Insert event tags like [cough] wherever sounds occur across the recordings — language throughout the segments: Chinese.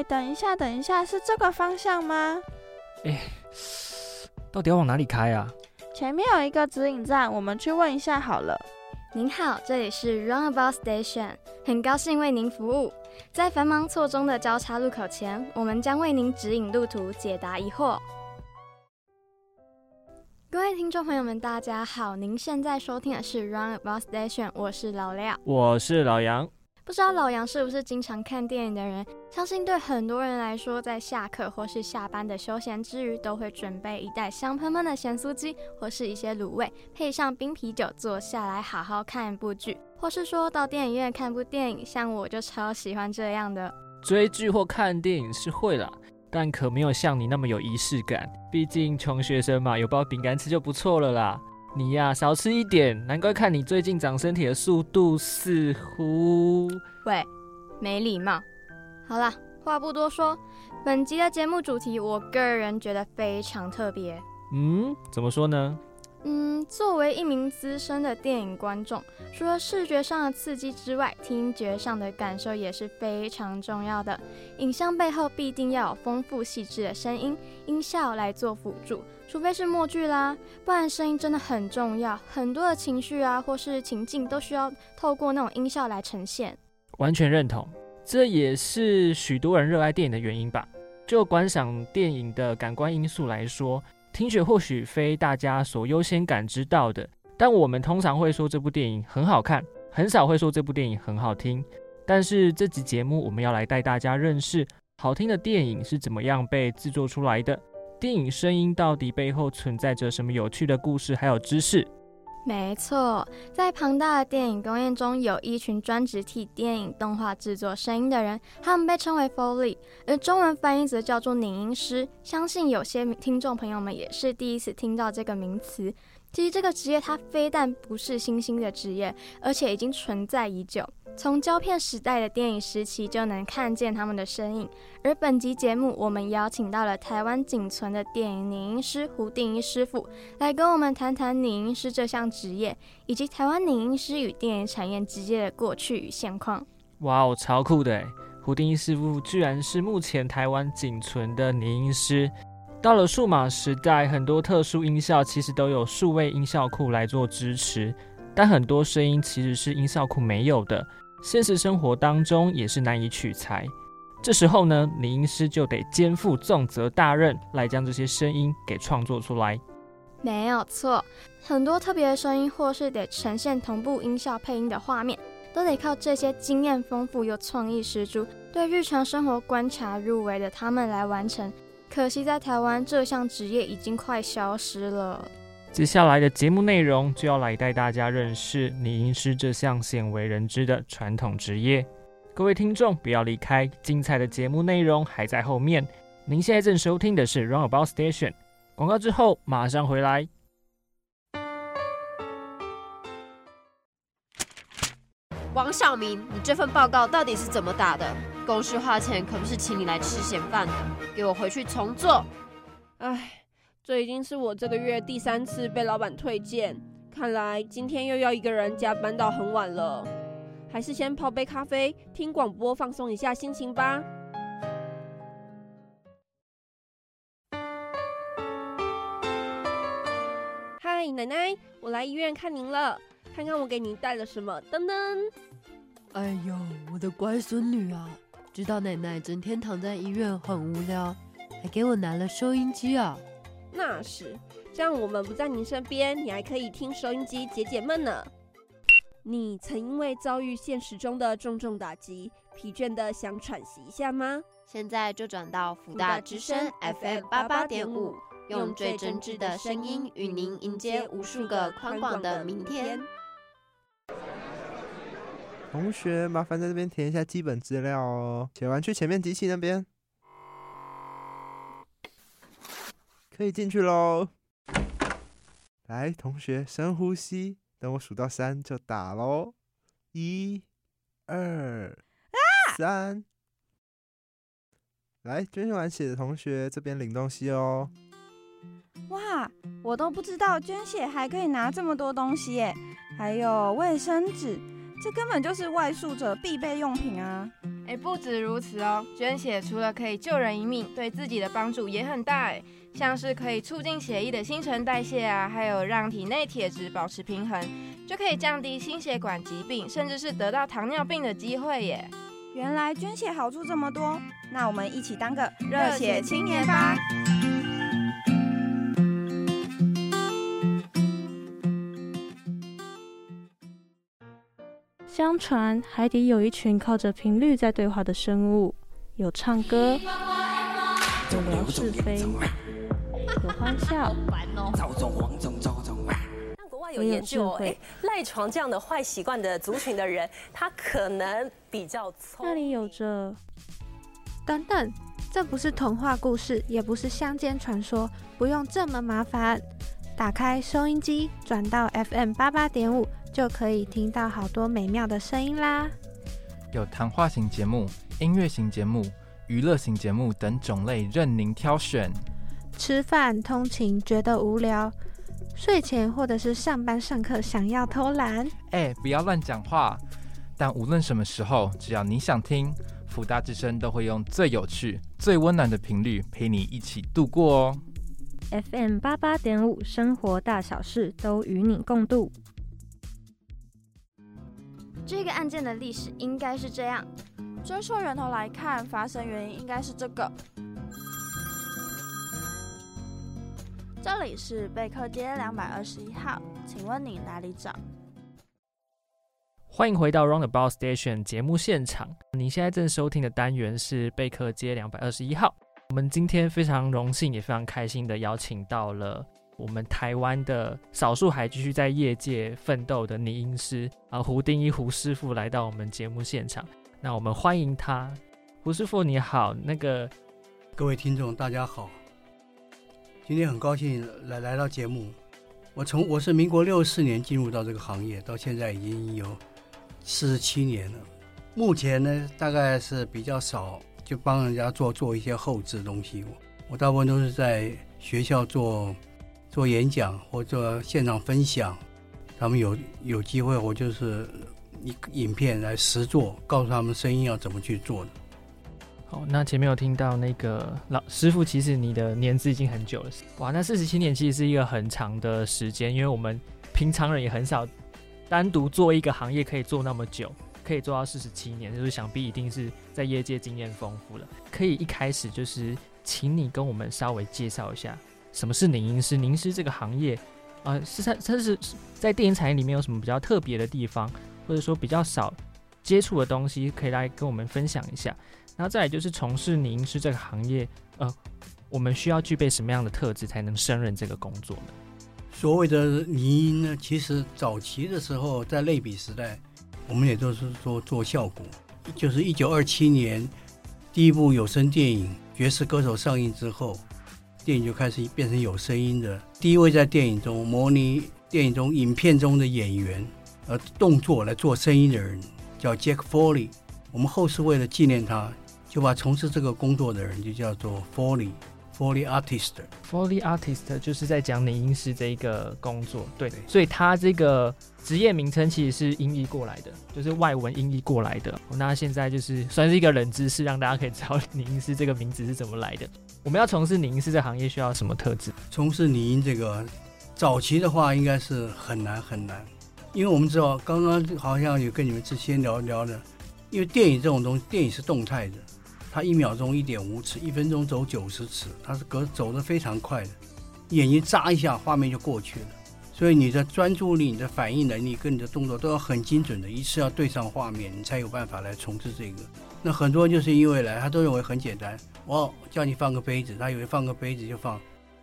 哎，等一下，等一下，是这个方向吗？哎，到底要往哪里开啊？前面有一个指引站，我们去问一下好了。您好，这里是 Runabout Station，很高兴为您服务。在繁忙错综的交叉路口前，我们将为您指引路途，解答疑惑。各位听众朋友们，大家好，您现在收听的是 Runabout Station，我是老廖，我是老杨。不知道老杨是不是经常看电影的人？相信对很多人来说，在下课或是下班的休闲之余，都会准备一袋香喷喷的咸酥鸡，或是一些卤味，配上冰啤酒，坐下来好好看一部剧，或是说到电影院看部电影。像我就超喜欢这样的。追剧或看电影是会了，但可没有像你那么有仪式感。毕竟穷学生嘛，有包饼干吃就不错了啦。你呀，少吃一点，难怪看你最近长身体的速度似乎……喂，没礼貌。好了，话不多说，本集的节目主题，我个人觉得非常特别。嗯，怎么说呢？嗯，作为一名资深的电影观众，除了视觉上的刺激之外，听觉上的感受也是非常重要的。影像背后必定要有丰富细致的声音、音效来做辅助，除非是默剧啦，不然声音真的很重要。很多的情绪啊，或是情境都需要透过那种音效来呈现。完全认同，这也是许多人热爱电影的原因吧。就观赏电影的感官因素来说。听觉或许非大家所优先感知到的，但我们通常会说这部电影很好看，很少会说这部电影很好听。但是这集节目我们要来带大家认识好听的电影是怎么样被制作出来的，电影声音到底背后存在着什么有趣的故事还有知识。没错，在庞大的电影工业中，有一群专职替电影动画制作声音的人，他们被称为 Foley，而中文翻译则叫做拟音师。相信有些听众朋友们也是第一次听到这个名词。其实这个职业它非但不是新兴的职业，而且已经存在已久。从胶片时代的电影时期就能看见他们的身影。而本集节目，我们邀请到了台湾仅存的电影拟音师胡定一师傅，来跟我们谈谈拟音师这项职业，以及台湾拟音师与电影产业之间的过去与现况。哇哦，超酷的！胡定一师傅居然是目前台湾仅存的拟音师。到了数码时代，很多特殊音效其实都有数位音效库来做支持，但很多声音其实是音效库没有的，现实生活当中也是难以取材。这时候呢，拟音师就得肩负重责大任，来将这些声音给创作出来。没有错，很多特别的声音或是得呈现同步音效配音的画面，都得靠这些经验丰富又创意十足、对日常生活观察入微的他们来完成。可惜，在台湾这项职业已经快消失了。接下来的节目内容就要来带大家认识拟音师这项鲜为人知的传统职业。各位听众不要离开，精彩的节目内容还在后面。您现在正收听的是 Runabout Station，广告之后马上回来。王小明，你这份报告到底是怎么打的？公司花钱可不是请你来吃闲饭的，给我回去重做。唉，这已经是我这个月第三次被老板推荐，看来今天又要一个人加班到很晚了。还是先泡杯咖啡，听广播放松一下心情吧。嗨，奶奶，我来医院看您了，看看我给您带了什么。噔噔。哎呦，我的乖孙女啊！知道奶奶整天躺在医院很无聊，还给我拿了收音机啊。那是，这样我们不在您身边，你还可以听收音机解解闷呢。你曾因为遭遇现实中的重重打击，疲倦的想喘息一下吗？现在就转到福大之声 FM 八八点五，用最真挚的声音与您迎接无数个宽广的明天。同学，麻烦在这边填一下基本资料哦。写完去前面机器那边，可以进去喽。来，同学深呼吸，等我数到三就打喽。一、二、三。来，捐献完血的同学这边领东西哦。哇，我都不知道捐血还可以拿这么多东西耶，还有卫生纸。这根本就是外宿者必备用品啊！哎，不止如此哦，捐血除了可以救人一命，对自己的帮助也很大哎，像是可以促进血液的新陈代谢啊，还有让体内铁质保持平衡，就可以降低心血管疾病，甚至是得到糖尿病的机会耶。原来捐血好处这么多，那我们一起当个热血青年吧！相传海底有一群靠着频率在对话的生物，有唱歌，有聊是非，有欢笑，国外有研究，哎，赖床这样的坏习惯的族群的人，他可能比较聪。那里有着……等等，这不是童话故事，也不是乡间传说，不用这么麻烦。打开收音机，转到 FM 八八点五，就可以听到好多美妙的声音啦。有谈话型节目、音乐型节目、娱乐型节目等种类，任您挑选。吃饭、通勤觉得无聊，睡前或者是上班上课想要偷懒，哎，不要乱讲话。但无论什么时候，只要你想听，福大之声都会用最有趣、最温暖的频率陪你一起度过哦。FM 八八点五，生活大小事都与你共度。这个案件的历史应该是这样：追溯源头来看，发生原因应该是这个。这里是贝克街两百二十一号，请问你哪里找？欢迎回到 Roundabout Station 节目现场，你现在正收听的单元是贝克街两百二十一号。我们今天非常荣幸，也非常开心的邀请到了我们台湾的少数还继续在业界奋斗的拟音师啊，胡丁一胡师傅来到我们节目现场。那我们欢迎他，胡师傅你好。那个各位听众大家好，今天很高兴来来到节目。我从我是民国六四年进入到这个行业，到现在已经有四十七年了。目前呢，大概是比较少。就帮人家做做一些后置东西，我我大部分都是在学校做做演讲或者现场分享。他们有有机会，我就是一影片来实做，告诉他们声音要怎么去做的。好，那前面有听到那个老师傅，其实你的年资已经很久了。哇，那四十七年其实是一个很长的时间，因为我们平常人也很少单独做一个行业可以做那么久。可以做到四十七年，就是想必一定是在业界经验丰富了。可以一开始就是，请你跟我们稍微介绍一下什么是凝音师。凝音师这个行业，呃，是它它是在电影产业里面有什么比较特别的地方，或者说比较少接触的东西，可以来跟我们分享一下。然后再来就是从事凝音师这个行业，呃，我们需要具备什么样的特质才能胜任这个工作呢？所谓的凝音呢，其实早期的时候在类比时代。我们也都是说做效果，就是一九二七年第一部有声电影《爵士歌手》上映之后，电影就开始变成有声音的。第一位在电影中模拟电影中影片中的演员，呃，动作来做声音的人叫 Jack Foley。我们后世为了纪念他，就把从事这个工作的人就叫做 Foley。Foley artist，Foley artist 就是在讲拟音师这一个工作，对，所以他这个职业名称其实是音译过来的，就是外文音译过来的。那现在就是算是一个冷知识，让大家可以知道拟音师这个名字是怎么来的。我们要从事拟音师这行业需要什么特质？从事拟音这个早期的话，应该是很难很难，因为我们知道刚刚好像有跟你们之前聊聊的，因为电影这种东西，电影是动态的。它一秒钟一点五尺，一分钟走九十尺，它是隔走的非常快的，眼睛眨一下，画面就过去了。所以你的专注力、你的反应能力跟你的动作都要很精准的，一次要对上画面，你才有办法来从事这个。那很多人就是因为来，他都认为很简单，我叫你放个杯子，他以为放个杯子就放，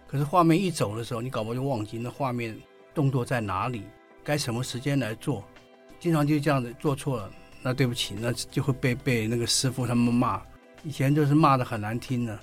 可是画面一走的时候，你搞不好就忘记那画面动作在哪里，该什么时间来做，经常就这样子做错了，那对不起，那就会被被那个师傅他们骂。以前就是骂的很难听的，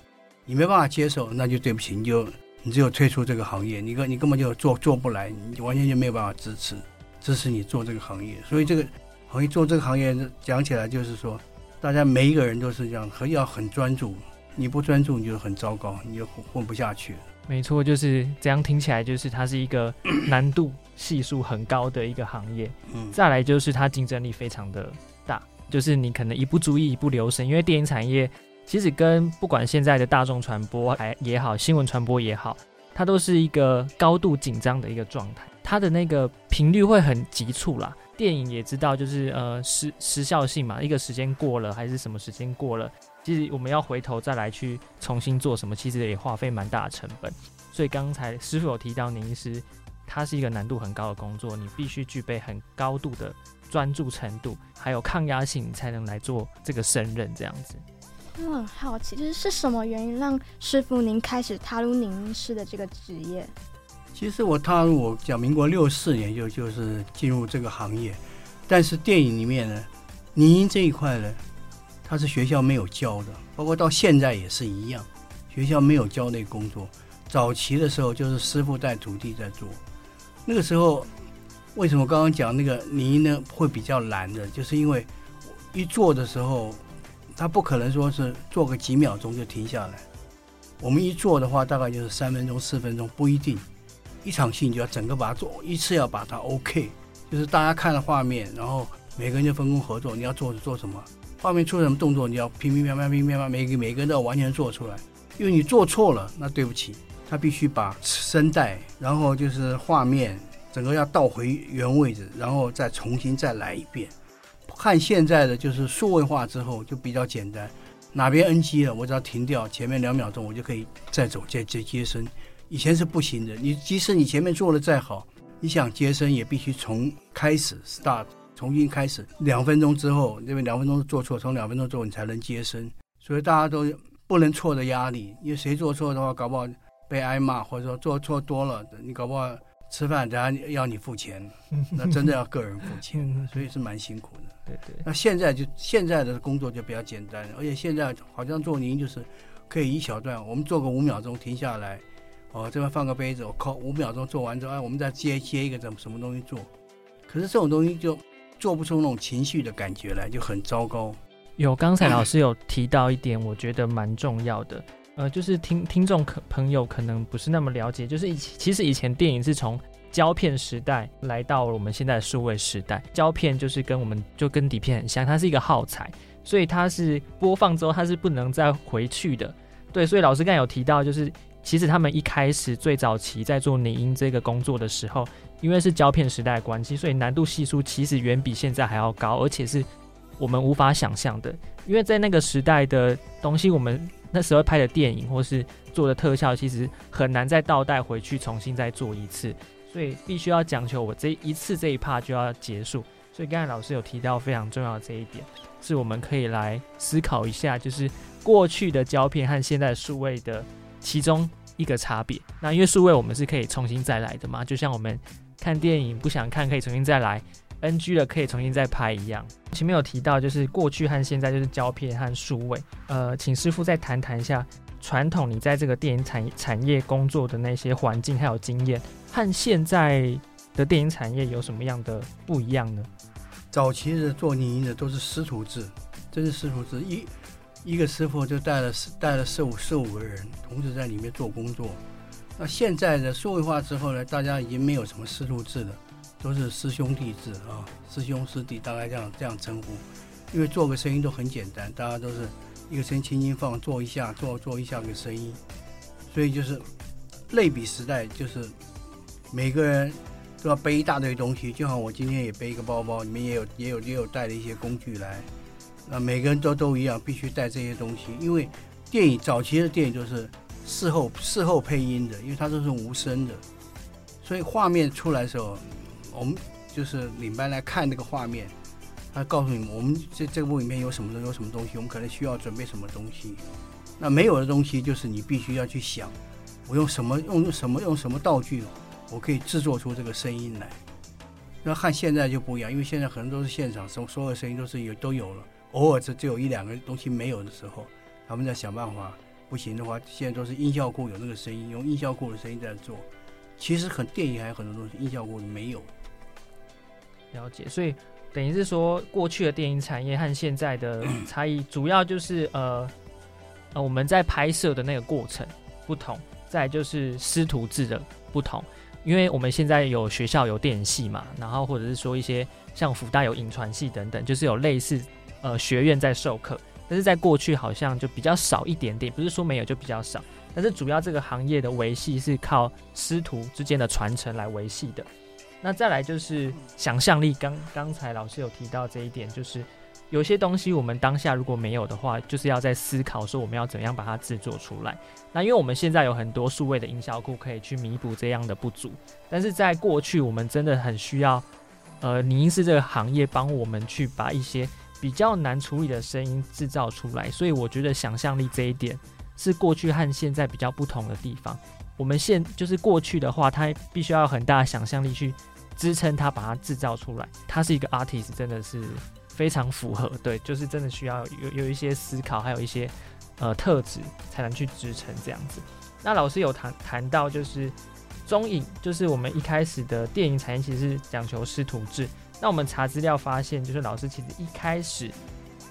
你没办法接受，那就对不起，你就你只有退出这个行业，你根你根本就做做不来，你完全就没有办法支持支持你做这个行业。所以这个行业做这个行业讲起来就是说，大家每一个人都是这样，很要很专注，你不专注你就很糟糕，你就混不下去。没错，就是这样听起来就是它是一个 [coughs] 难度系数很高的一个行业。嗯，再来就是它竞争力非常的大。就是你可能一不注意一不留神，因为电影产业其实跟不管现在的大众传播还也好，新闻传播也好，它都是一个高度紧张的一个状态，它的那个频率会很急促啦。电影也知道，就是呃时时效性嘛，一个时间过了还是什么时间过了，其实我们要回头再来去重新做什么，其实也花费蛮大的成本。所以刚才师傅有提到，您是它是一个难度很高的工作，你必须具备很高度的专注程度，还有抗压性，才能来做这个胜任这样子。我很好奇，就是是什么原因让师傅您开始踏入拧音师的这个职业？其实我踏入我讲民国六四年就就是进入这个行业，但是电影里面呢，拧音这一块呢，它是学校没有教的，包括到现在也是一样，学校没有教那个工作。早期的时候就是师傅带徒弟在做，那个时候为什么刚刚讲那个泥呢会比较难的，就是因为一做的时候，他不可能说是做个几秒钟就停下来。我们一做的话，大概就是三分钟、四分钟，不一定。一场戏你就要整个把它做，一次要把它 OK，就是大家看了画面，然后每个人就分工合作，你要做做什么，画面出什么动作，你要乒乒乓乓、乒乒乓乓，每个每个人都要完全做出来。因为你做错了，那对不起。他必须把声带，然后就是画面，整个要倒回原位置，然后再重新再来一遍。看现在的就是数位化之后就比较简单，哪边 NG 了，我只要停掉，前面两秒钟我就可以再走接接接声。以前是不行的，你即使你前面做的再好，你想接声也必须从开始 start 重新开始，两分钟之后，因为两分钟做错，从两分钟之后你才能接生。所以大家都不能错的压力，因为谁做错的话，搞不好。被挨骂，或者说做错多了，你搞不好吃饭等下要你付钱，[laughs] 那真的要个人付钱，所以是蛮辛苦的。对对。那现在就现在的工作就比较简单，而且现在好像做您就是可以一小段，我们做个五秒钟停下来，哦这边放个杯子，我靠五秒钟做完之后，哎我们再接接一个怎么什么东西做，可是这种东西就做不出那种情绪的感觉来，就很糟糕。有刚才老师有提到一点，我觉得蛮重要的。呃，就是听听众可朋友可能不是那么了解，就是以其实以前电影是从胶片时代来到我们现在的数位时代，胶片就是跟我们就跟底片很像，它是一个耗材，所以它是播放之后它是不能再回去的。对，所以老师刚才有提到，就是其实他们一开始最早期在做拟音这个工作的时候，因为是胶片时代关系，所以难度系数其实远比现在还要高，而且是我们无法想象的，因为在那个时代的东西我们。那时候拍的电影或是做的特效，其实很难再倒带回去重新再做一次，所以必须要讲求我这一次这一趴就要结束。所以刚才老师有提到非常重要的这一点，是我们可以来思考一下，就是过去的胶片和现在数位的其中一个差别。那因为数位我们是可以重新再来的嘛，就像我们看电影不想看可以重新再来。NG 了可以重新再拍一样。前面有提到，就是过去和现在就是胶片和数位。呃，请师傅再谈谈一下传统你在这个电影产产业工作的那些环境还有经验，和现在的电影产业有什么样的不一样呢？早期的做影的都是师徒制，真是师徒制，一一个师傅就带了带了四五四五个人，同时在里面做工作。那现在的数位化之后呢，大家已经没有什么师徒制了。都是师兄弟制啊，师兄师弟大概这样这样称呼，因为做个生意都很简单，大家都是一个声轻轻放，做一下做做一下个声音，所以就是类比时代，就是每个人都要背一大堆东西，就像我今天也背一个包包，里面也有也有也有带了一些工具来，那每个人都都一样，必须带这些东西，因为电影早期的电影就是事后事后配音的，因为它都是无声的，所以画面出来的时候。我们就是领班来看那个画面，他告诉你们，我们这这部影片有什么有什么东西，我们可能需要准备什么东西。那没有的东西，就是你必须要去想，我用什么用什么用什么道具，我可以制作出这个声音来。那和现在就不一样，因为现在很多都是现场，所所有声音都是有都有了，偶尔只只有一两个东西没有的时候，他们在想办法。不行的话，现在都是音效库有那个声音，用音效库的声音在做。其实很电影还有很多东西音效库没有。了解，所以等于是说，过去的电影产业和现在的 [clears throat] 差异，主要就是呃呃，我们在拍摄的那个过程不同，再就是师徒制的不同。因为我们现在有学校有电影系嘛，然后或者是说一些像福大有影传系等等，就是有类似呃学院在授课，但是在过去好像就比较少一点点，不是说没有就比较少，但是主要这个行业的维系是靠师徒之间的传承来维系的。那再来就是想象力，刚刚才老师有提到这一点，就是有些东西我们当下如果没有的话，就是要在思考说我们要怎样把它制作出来。那因为我们现在有很多数位的音效库可以去弥补这样的不足，但是在过去我们真的很需要，呃，拟音师这个行业帮我们去把一些比较难处理的声音制造出来。所以我觉得想象力这一点是过去和现在比较不同的地方。我们现就是过去的话，它必须要很大的想象力去。支撑他把它制造出来，他是一个 artist，真的是非常符合，对，就是真的需要有有一些思考，还有一些呃特质才能去支撑这样子。那老师有谈谈到，就是中影，就是我们一开始的电影产业其实是讲求师徒制。那我们查资料发现，就是老师其实一开始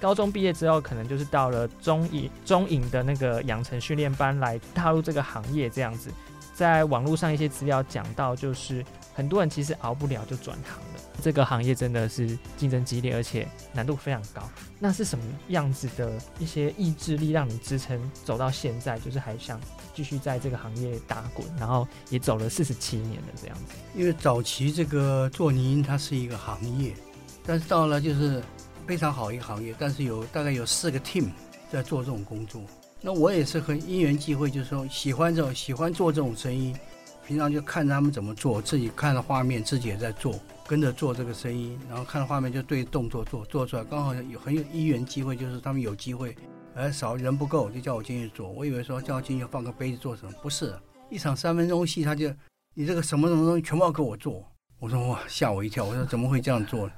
高中毕业之后，可能就是到了中影中影的那个养成训练班来踏入这个行业这样子。在网络上一些资料讲到，就是很多人其实熬不了就转行。这个行业真的是竞争激烈，而且难度非常高。那是什么样子的一些意志力让你支撑走到现在，就是还想继续在这个行业打滚，然后也走了四十七年了这样子？因为早期这个做泥音它是一个行业，但是到了就是非常好一个行业，但是有大概有四个 team 在做这种工作。那我也是很因缘际会，就是说喜欢这种喜欢做这种声音，平常就看着他们怎么做，自己看着画面，自己也在做，跟着做这个声音，然后看着画面就对动作做做出来，刚好有很有因缘机会，就是他们有机会，而少人不够，就叫我进去做。我以为说叫我进去放个杯子做什么，不是一场三分钟戏，他就你这个什么什么东西全部要给我做。我说哇，吓我一跳，我说怎么会这样做？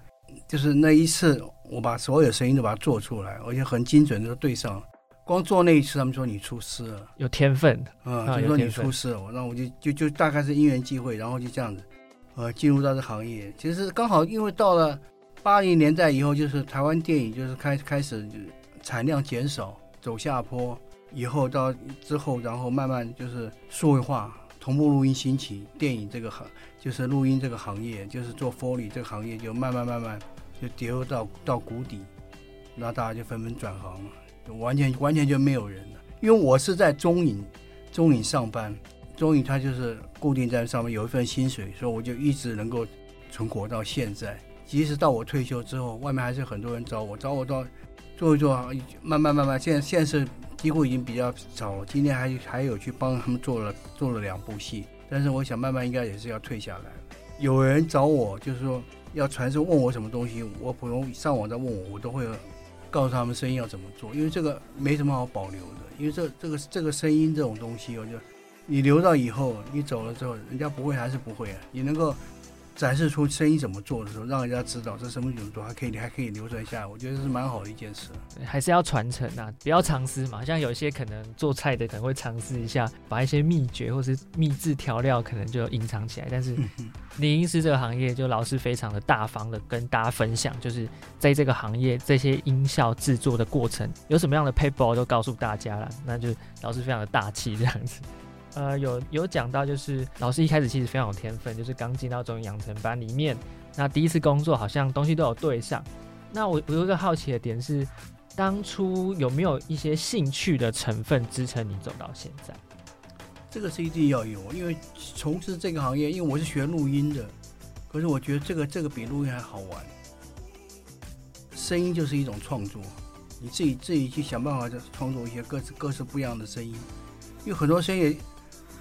就是那一次，我把所有声音都把它做出来，而且很精准的都对上了。光做那一次，他们说你出师了，有天分啊，就说你出师了，那我就就就大概是因缘际会，然后就这样子，呃，进入到这行业。其实刚好因为到了八零年代以后，就是台湾电影就是开开始产量减少，走下坡，以后到之后，然后慢慢就是数位化，同步录音兴起，电影这个行就是录音这个行业，就是做 Foley 这个行业就慢慢慢慢就跌落到到谷底，那大家就纷纷转行了。完全完全就没有人了，因为我是在中影，中影上班，中影它就是固定在上面有一份薪水，所以我就一直能够存活到现在。即使到我退休之后，外面还是很多人找我，找我到做一做，慢慢慢慢，现在现在是几乎已经比较少了。今天还还有去帮他们做了做了两部戏，但是我想慢慢应该也是要退下来。有人找我就是说要传授，问我什么东西，我普通上网在问我，我都会。告诉他们声音要怎么做，因为这个没什么好保留的，因为这这个这个声音这种东西，我就你留到以后，你走了之后，人家不会还是不会啊，你能够。展示出生意怎么做的时候，让人家知道这什么怎么做，还可以还可以流传下来，我觉得是蛮好的一件事。还是要传承啊，不要尝试嘛。像有些可能做菜的可能会尝试一下，把一些秘诀或是秘制调料可能就隐藏起来。但是，李音师这个行业就老师非常的大方的跟大家分享，就是在这个行业这些音效制作的过程有什么样的 paper 都告诉大家了，那就老师非常的大气这样子。呃，有有讲到，就是老师一开始其实非常有天分，就是刚进到这种养成班里面，那第一次工作好像东西都有对上。那我我有个好奇的点是，当初有没有一些兴趣的成分支撑你走到现在？这个是一定要有，因为从事这个行业，因为我是学录音的，可是我觉得这个这个比录音还好玩。声音就是一种创作，你自己自己去想办法就创作一些各式各式不一样的声音，因为很多声音。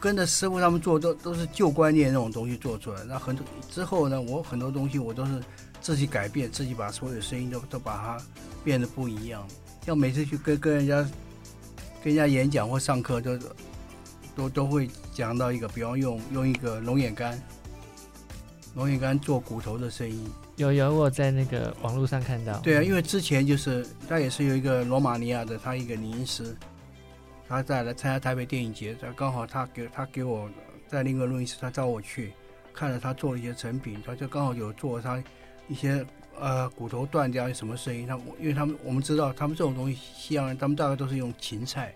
跟着师傅他们做都都是旧观念那种东西做出来，那很多之后呢，我很多东西我都是自己改变，自己把所有声音都都把它变得不一样。像每次去跟跟人家跟人家演讲或上课，都都都会讲到一个，比方用用一个龙眼干，龙眼干做骨头的声音。有有，我在那个网络上看到。对啊，因为之前就是他也是有一个罗马尼亚的他一个音师。他在来参加台北电影节，他刚好他给他给我在另一个录音室，他找我去看了他做了一些成品，他就刚好有做他一些呃骨头断掉什么声音。他因为他们我们知道他们这种东西，西洋人他们大概都是用芹菜，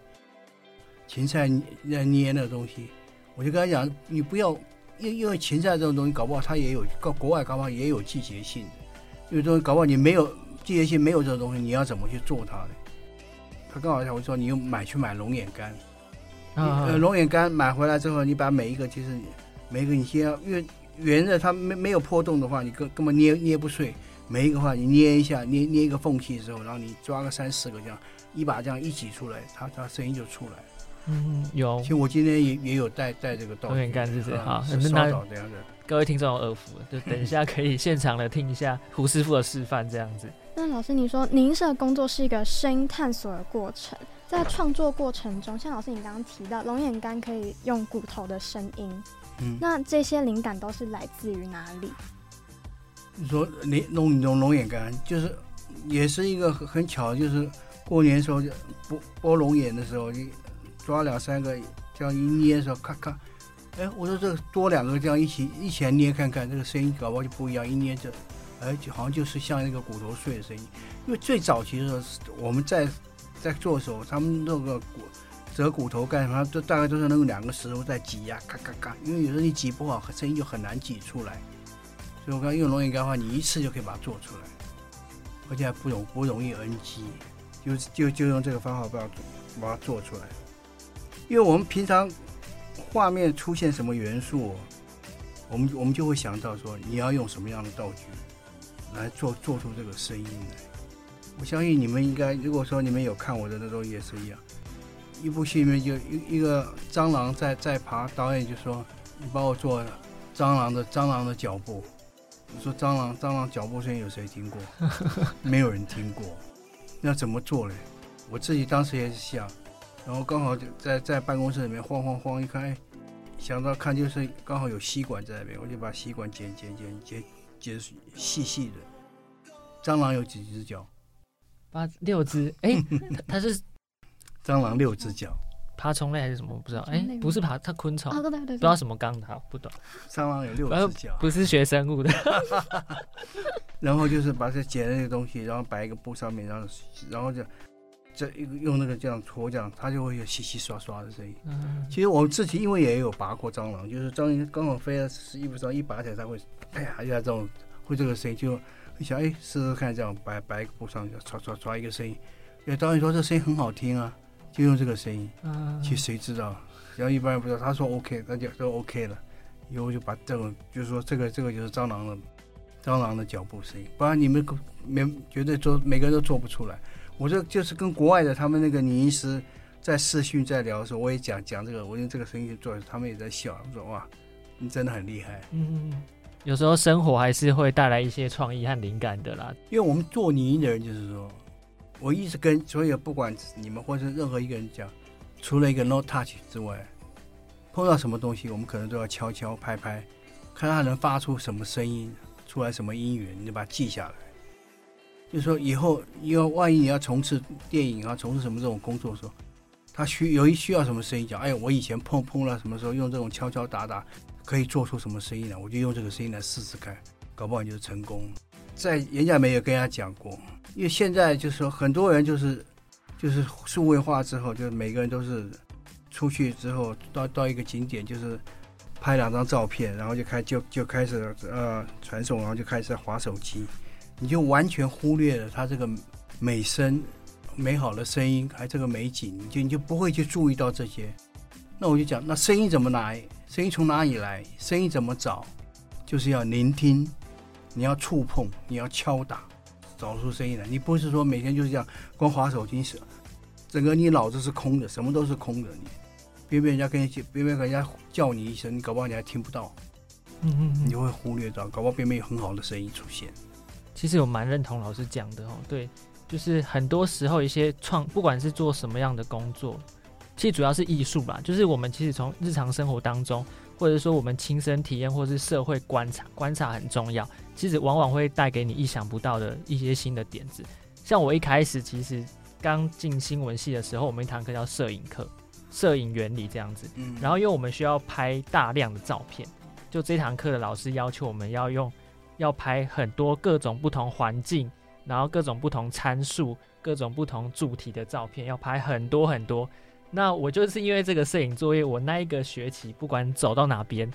芹菜捏捏的东西。我就跟他讲，你不要因因为芹菜这种东西，搞不好它也有国国外搞不好也有季节性的，因为东西搞不好你没有季节性没有这个东西，你要怎么去做它呢？他刚好我说你又买去买龙眼干，啊呃，龙眼干买回来之后，你把每一个其实每一个你先要，因为圆的它没没有破洞的话，你根根本捏捏不碎。每一个话你捏一下，捏捏一个缝隙之后，然后你抓个三四个这样，一把这样一挤出来，它它声音就出来。嗯，有其。实我今天也也有带带这个道具，龙眼干是不是啊好那这样的。各位听众有耳福，就等一下可以现场的听一下胡师傅的示范，这样子。那老师，你说您的工作是一个声音探索的过程，在创作过程中，像老师你刚刚提到龙眼干可以用骨头的声音，嗯，那这些灵感都是来自于哪里？你说龙龙龙龙眼干，就是也是一个很很巧，就是过年的时候就剥剥龙眼的时候，就抓两三个这样一捏的时候，咔咔，哎，我说这个多两个这样一起一起来捏看看，这个声音搞不好就不一样，一捏着，哎，就好像就是像那个骨头碎的声音。因为最早期的时候，我们在在做的时候，他们那个骨折骨头干什么，都大概都是那种两个石头在挤压，嘎嘎嘎，因为有时候你挤不好，声音就很难挤出来。所以我刚用龙眼干的话，你一次就可以把它做出来，而且还不容不容易 NG，就就就用这个方法把它把它做出来。因为我们平常画面出现什么元素，我们我们就会想到说你要用什么样的道具来做做出这个声音来。我相信你们应该，如果说你们有看我的那种也是一样，一部戏里面就一一个蟑螂在在爬，导演就说你帮我做蟑螂的蟑螂的脚步。我说蟑螂蟑螂脚步声有谁听过？[laughs] 没有人听过。那怎么做嘞？我自己当时也是想，然后刚好就在在办公室里面晃晃晃，一看，哎，想到看就是刚好有吸管在那边，我就把吸管剪剪剪剪剪细细的。蟑螂有几只脚？八六只，[laughs] 哎、它它是蟑螂六只脚，爬虫类还是什么？我不知道。哎、不是爬，它昆虫，哦对对对对不知道什么纲，好不懂。蟑螂有六呃只脚，不是学生物的。[laughs] 然后就是把这捡的那个东西，然后摆一个布上面，然后然后就这用那个这样搓，这样它就会有稀稀刷刷的声音。嗯其实我自己因为也有拔过蟑螂，就是蟑螂刚好飞在衣服上，一拔起来它会哎呀一下这种会这个声音，就一想哎试试看这样摆摆一个布上，就唰唰唰一个声音。哎，导演说这声音很好听啊，就用这个声音。嗯其实谁知道？然后一般人不知道，他说 OK，那就都 OK 了。以后就把这种，就是说这个这个就是蟑螂的蟑螂的脚步声音，不然你们没绝对做每个人都做不出来。我这就是跟国外的他们那个拟音师在视讯在聊的时候，我也讲讲这个，我用这个声音去做，他们也在笑，我说哇，你真的很厉害。嗯，有时候生活还是会带来一些创意和灵感的啦。因为我们做拟音的人，就是说，我一直跟所有不管你们或者任何一个人讲，除了一个 no touch 之外，碰到什么东西，我们可能都要敲敲拍拍，看它能发出什么声音，出来什么音源，你就把它记下来。就是说以后，要万一你要从事电影啊，从事什么这种工作的时候，他需有一需要什么声音讲，哎，我以前碰碰了什么时候用这种敲敲打打，可以做出什么声音来，我就用这个声音来试试看，搞不好你就成功。在演讲没有跟人家讲过，因为现在就是说很多人就是就是数位化之后，就是每个人都是出去之后到到一个景点，就是拍两张照片，然后就开就就开始呃传送，然后就开始划手机，你就完全忽略了它这个美声、美好的声音，还这个美景，你就你就不会去注意到这些。那我就讲，那声音怎么来？声音从哪里来？声音怎么找？就是要聆听，你要触碰，你要敲打，找出声音来。你不是说每天就是这样光划手机是，整个你脑子是空的，什么都是空的。你别别人家跟你别别人家叫你一声，你搞不好你还听不到，嗯嗯你就会忽略到，搞不好边边有很好的声音出现。其实我蛮认同老师讲的哦，对，就是很多时候一些创，不管是做什么样的工作，其实主要是艺术吧，就是我们其实从日常生活当中，或者说我们亲身体验，或是社会观察，观察很重要。其实往往会带给你意想不到的一些新的点子。像我一开始其实刚进新闻系的时候，我们一堂课叫摄影课，摄影原理这样子。嗯然后因为我们需要拍大量的照片，就这堂课的老师要求我们要用要拍很多各种不同环境，然后各种不同参数、各种不同主题的照片，要拍很多很多。那我就是因为这个摄影作业，我那一个学期不管走到哪边，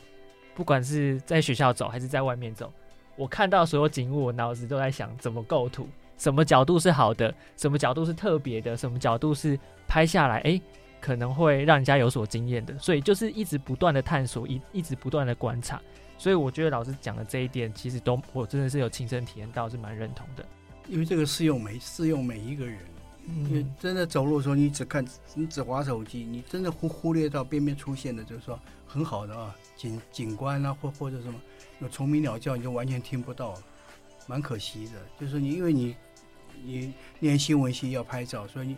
不管是在学校走还是在外面走，我看到所有景物，我脑子都在想怎么构图，什么角度是好的，什么角度是特别的，什么角度是拍下来，哎，可能会让人家有所惊艳的。所以就是一直不断的探索，一一直不断的观察。所以我觉得老师讲的这一点，其实都我真的是有亲身体验到，是蛮认同的。因为这个适用每适用每一个人，嗯因为真的走路的时候，你只看你只划手机，你真的忽忽略到边边出现的，就是说很好的啊景景观啊，或或者什么有虫鸣鸟叫，你就完全听不到了，蛮可惜的。就是你因为你你念新闻系要拍照，所以你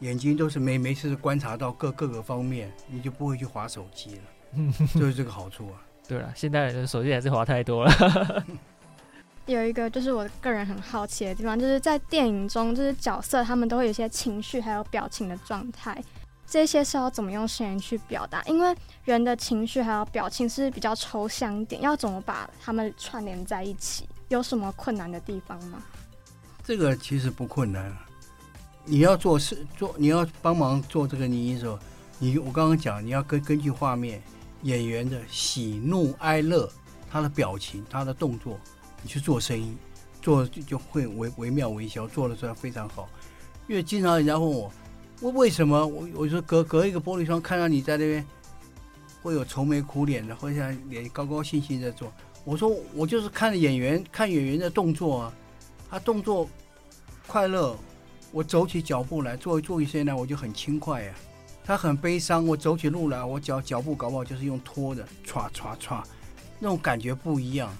眼睛都是没没事观察到各各个方面，你就不会去划手机了，[laughs] 就是这个好处啊。对了，现代人的手机还是滑太多了。[laughs] 有一个就是我个人很好奇的地方，就是在电影中，就是角色他们都会有一些情绪还有表情的状态，这些是要怎么用声音去表达？因为人的情绪还有表情是比较抽象一点，要怎么把它们串联在一起？有什么困难的地方吗？这个其实不困难，你要做事做，你要帮忙做这个拟音的时候，你我刚刚讲，你要根根据画面演员的喜怒哀乐，他的表情，他的动作，你去做声音，做就会惟惟妙惟肖，做的出来非常好。因为经常人家问我，为为什么？我我说隔隔一个玻璃窗看到你在那边会有愁眉苦脸的，或者脸高高兴兴在做，我说我就是看演员看演员的动作啊，他动作快乐，我走起脚步来，做做一些呢，我就很轻快呀、他很悲伤，我走起路来，我脚脚步搞不好就是用拖的，歘歘歘，那种感觉不一样。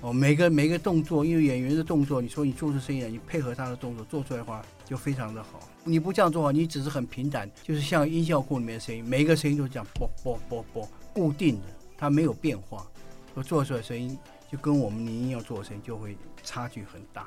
哦，每个每个动作，因为演员的动作，你说你做出声音来，你配合他的动作做出来的话，就非常的好。你不这样做的话，你只是很平坦，就是像音效库里面的声音，每一个声音都是这样啵啵啵啵，固定的，它没有变化。我做出来声音就跟我们拟音要做的声音就会差距很大。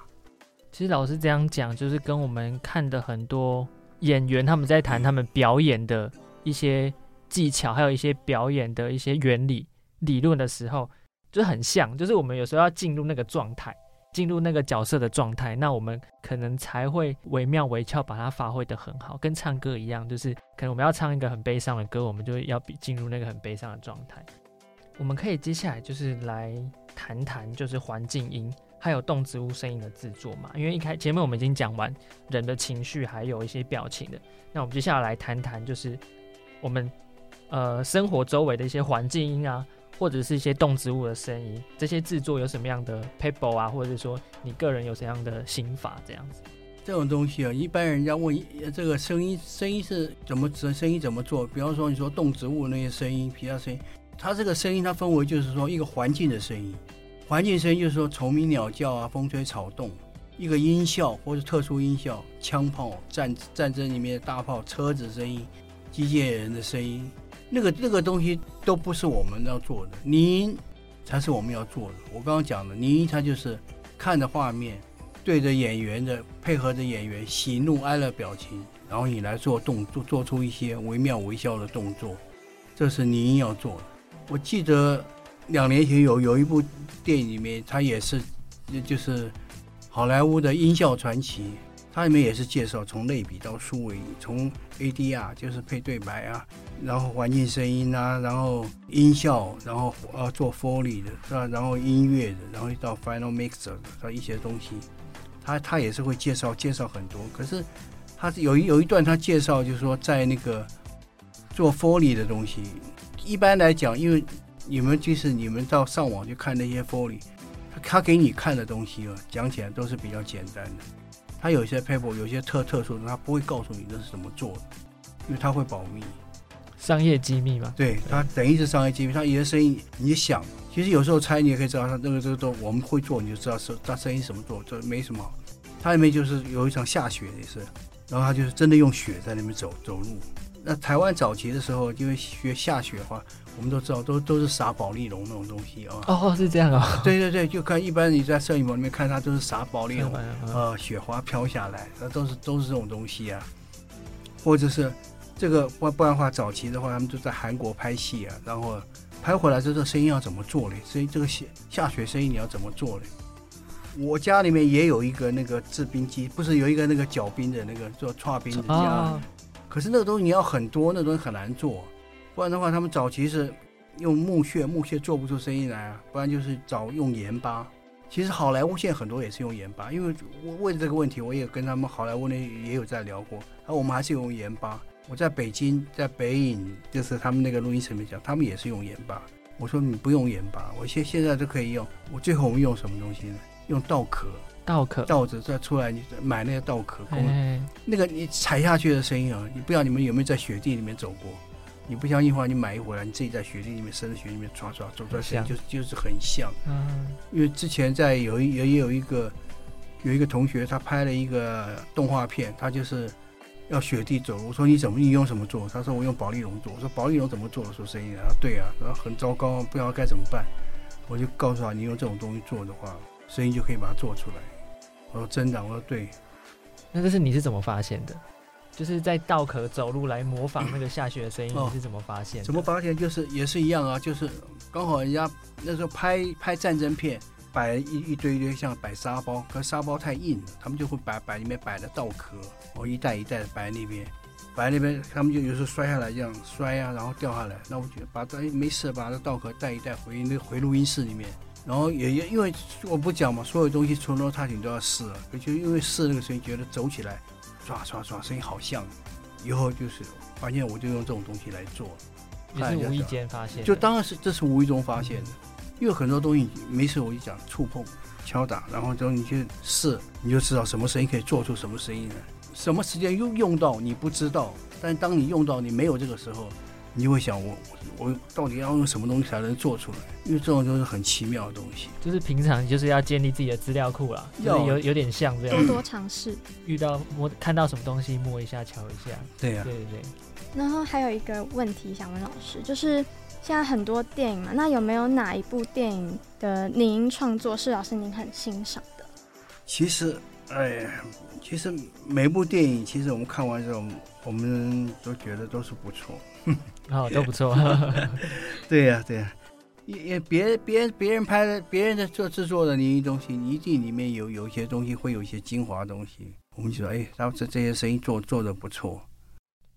其实老师这样讲，就是跟我们看的很多演员他们在谈他们表演的一些技巧，还有一些表演的一些原理理论的时候，就很像。就是我们有时候要进入那个状态，进入那个角色的状态，那我们可能才会惟妙惟肖，把它发挥的很好，跟唱歌一样，就是可能我们要唱一个很悲伤的歌，我们就要比进入那个很悲伤的状态。我们可以接下来就是来谈谈，就是环境音。还有动植物声音的制作嘛，因为一开前面我们已经讲完人的情绪，还有一些表情的，那我们接下来谈谈就是我们呃生活周围的一些环境音啊，或者是一些动植物的声音，这些制作有什么样的 paper 啊，或者说你个人有什么样的心法这样子？这种东西啊，一般人家问这个声音，声音是怎么声声音怎么做？比方说你说动植物那些声音，其他声音，它这个声音它分为就是说一个环境的声音，环境声音就是说虫鸣鸟叫啊，风吹草动，一个音效或者特殊音效，枪炮战战争里面的大炮、车子声音、机械人的声音，那个那个东西都不是我们要做的，拟音才是我们要做的。我刚刚讲的拟音，它就是看着画面。对着演员的配合着演员喜怒哀乐表情，然后你来做动作，做出一些惟妙惟肖的动作，这是您要做的。我记得两年前有有一部电影里面，它也是就是好莱坞的音效传奇，它里面也是介绍从类比到数位，从 ADR 就是配对白啊，然后环境声音啊，然后音效，然后呃做 Foley 的，是吧？然后音乐的，然后到 Final Mixer 的，一些东西。他他也是会介绍介绍很多，可是他有一有一段他介绍就是说在那个做 Foley 的东西，一般来讲，因为你们就是你们到上网去看那些 Foley，他他给你看的东西啊，讲起来都是比较简单的。他有些 paper 有些特特殊的，他不会告诉你这是怎么做的，因为他会保密，商业机密嘛。对他等于是商业机密，他有些生意你想。其实有时候猜你也可以知道，他那个这个都我们会做，你就知道是他生意怎么做，这没什么好。它里面就是有一场下雪也是，然后他就是真的用雪在那边走走路。那台湾早期的时候，因为学下雪的话，我们都知道都都是撒保利龙那种东西啊。哦，是这样啊、哦。对对对，就看一般你在摄影棚里面看，它都是撒保利龙，呃，雪花飘下来，那都是都是这种东西啊。或者是这个不不然的话，早期的话，他们就在韩国拍戏啊，然后。拍回来之后，声音要怎么做嘞？所以这个下下雪声音你要怎么做嘞？我家里面也有一个那个制冰机，不是有一个那个搅冰的那个做串冰的机，啊、可是那个东西你要很多，那东西很难做。不然的话，他们早期是用木屑，木屑做不出声音来啊，不然就是找用盐巴，其实好莱坞现在很多也是用盐巴，因为我为了这个问题，我也跟他们好莱坞那也有在聊过，而我们还是用盐巴。我在北京，在北影，就是他们那个录音室里面讲，他们也是用盐巴。我说你不用盐巴，我现现在都可以用。我最后我们用什么东西呢？用稻壳，稻壳，稻子再出来，你买那个稻壳，哎那个你踩下去的声音啊，你不知道你们有没有在雪地里面走过？你不相信的话，你买一回来，你自己在雪地里面，深的雪地里面唰唰走出来，声音就就是很像。嗯，因为之前在有一也也有一个有一个同学，他拍了一个动画片，他就是要雪地走路。我说你怎么你用什么做？他说我用保利龙做。我说保利龙怎么做的？说声音啊？对啊，然后很糟糕，不知道该怎么办。我就告诉他，你用这种东西做的话，声音就可以把它做出来。我说真的，我说对。那这是你是怎么发现的？就是在稻壳走路来模仿那个下雪的声音，哦你是怎么发现的？怎么发现？就是也是一样啊，就是刚好人家那时候拍拍战争片，摆了一一堆一堆像摆沙包，可是沙包太硬了，他们就会摆摆里面摆的稻壳，哦一袋一袋的摆在那边，摆在那边，他们就有时候摔下来这样摔啊，然后掉下来，那我觉得把这没事，把那稻壳带一带回那回录音室里面。然后也也因为我不讲嘛，所有东西从头到顶都要试了，而且因为试那个声音，觉得走起来，唰唰唰声音好像，以后就是发现我就用这种东西来做，也是无意间发现，就当然是这是无意中发现的，因为很多东西没事我就讲触碰、敲打，然后之后你去试，你就知道什么声音可以做出什么声音来，什么时间用用到你不知道，但是当你用到你没有这个时候，你就会想我我到底要用什么东西才能做出来？因为这种就是很奇妙的东西。就是平常就是要建立自己的资料库啦，就是要有有点像这样，多多尝试。[coughs] 遇到摸看到什么东西摸一下瞧一下，对呀、对对对，然后还有一个问题想问老师，就是现在很多电影嘛，那有没有哪一部电影的拟音创作是老师您很欣赏的？其实，哎，其实每部电影，其实我们看完之后，我们都觉得都是不错。哦，都不错。[laughs] 对呀、对呀、因因为别别别人拍的，别人的做制作的你东西，一定里面有有一些东西会有一些精华东西。我们就说，哎，他们这这些声音做做的不错。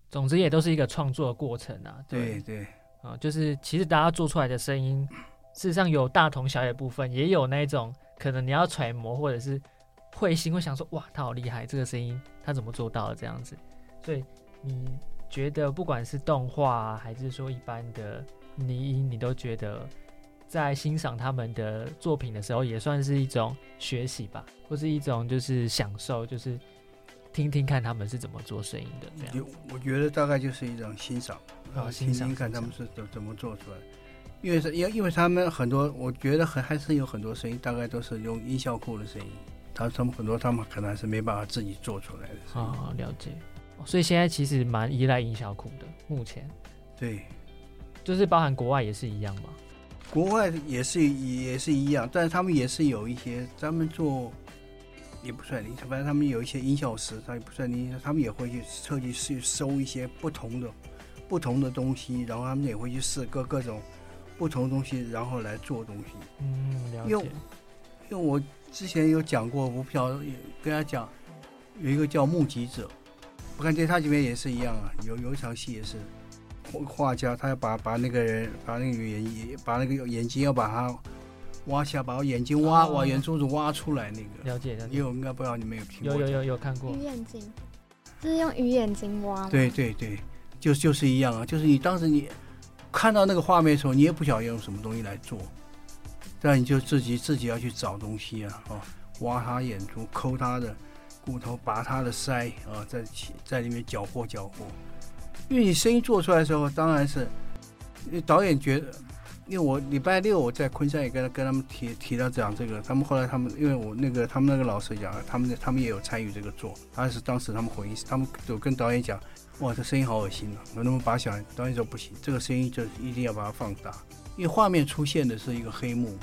总之也都是一个创作的过程啊，对对，啊、就是其实大家做出来的声音，事实上有大同小异部分，也有那种可能你要揣摩或者是会心会想说，哇，他好厉害，这个声音他怎么做到的这样子。所以你觉得不管是动画、啊、还是说一般的拟音，你都觉得在欣赏他们的作品的时候，也算是一种学习吧，或是一种就是享受，就是听听看他们是怎么做声音的这样。就我觉得大概就是一种欣赏哦欣赏听听看他们是怎怎么做出来的。因为是因为因为他们很多，我觉得很还是有很多声音，大概都是用音效库的声音，他他们很多他们可能还是没办法自己做出来的啊。哦，了解。哦所以现在其实蛮依赖营销库的，目前对，就是包含国外也是一样嘛。国外也是也是一样，但是他们也是有一些他们做，也不算音，反正他们有一些音效师，他也不算音，他们也会去特地去收一些不同的不同的东西，然后他们也会去试各各种不同的东西，然后来做东西。嗯，了因为解。因为我之前有讲过，我不晓得跟他讲，有一个叫目击者，我感觉他这边也是一样啊，有有一场戏也是画画家，他要把把那个人把那个眼把那个眼睛要把它挖下，把眼睛挖、哦挖眼珠子挖出来那个。了解了解因为我应该不知道你们有听过有有有有看过鱼。眼睛，就是用鱼眼睛挖？对对对，就就是一样啊，就是你当时你看到那个画面的时候，你也不晓得用什么东西来做，但你就自己自己要去找东西啊，哦，挖他眼珠，抠他的骨头，拔他的腮啊，在在里面搅和搅和。因为你声音做出来的时候，当然是因为导演觉得，因为我礼拜六我在昆山也跟他跟他们提提到讲这个，他们后来他们因为我那个他们那个老师讲，他们他们也有参与这个做，他是当时他们回应，他们有跟导演讲，哇，这声音好恶心啊，我能不能把小？导演说不行，这个声音就一定要把它放大，因为画面出现的是一个黑幕。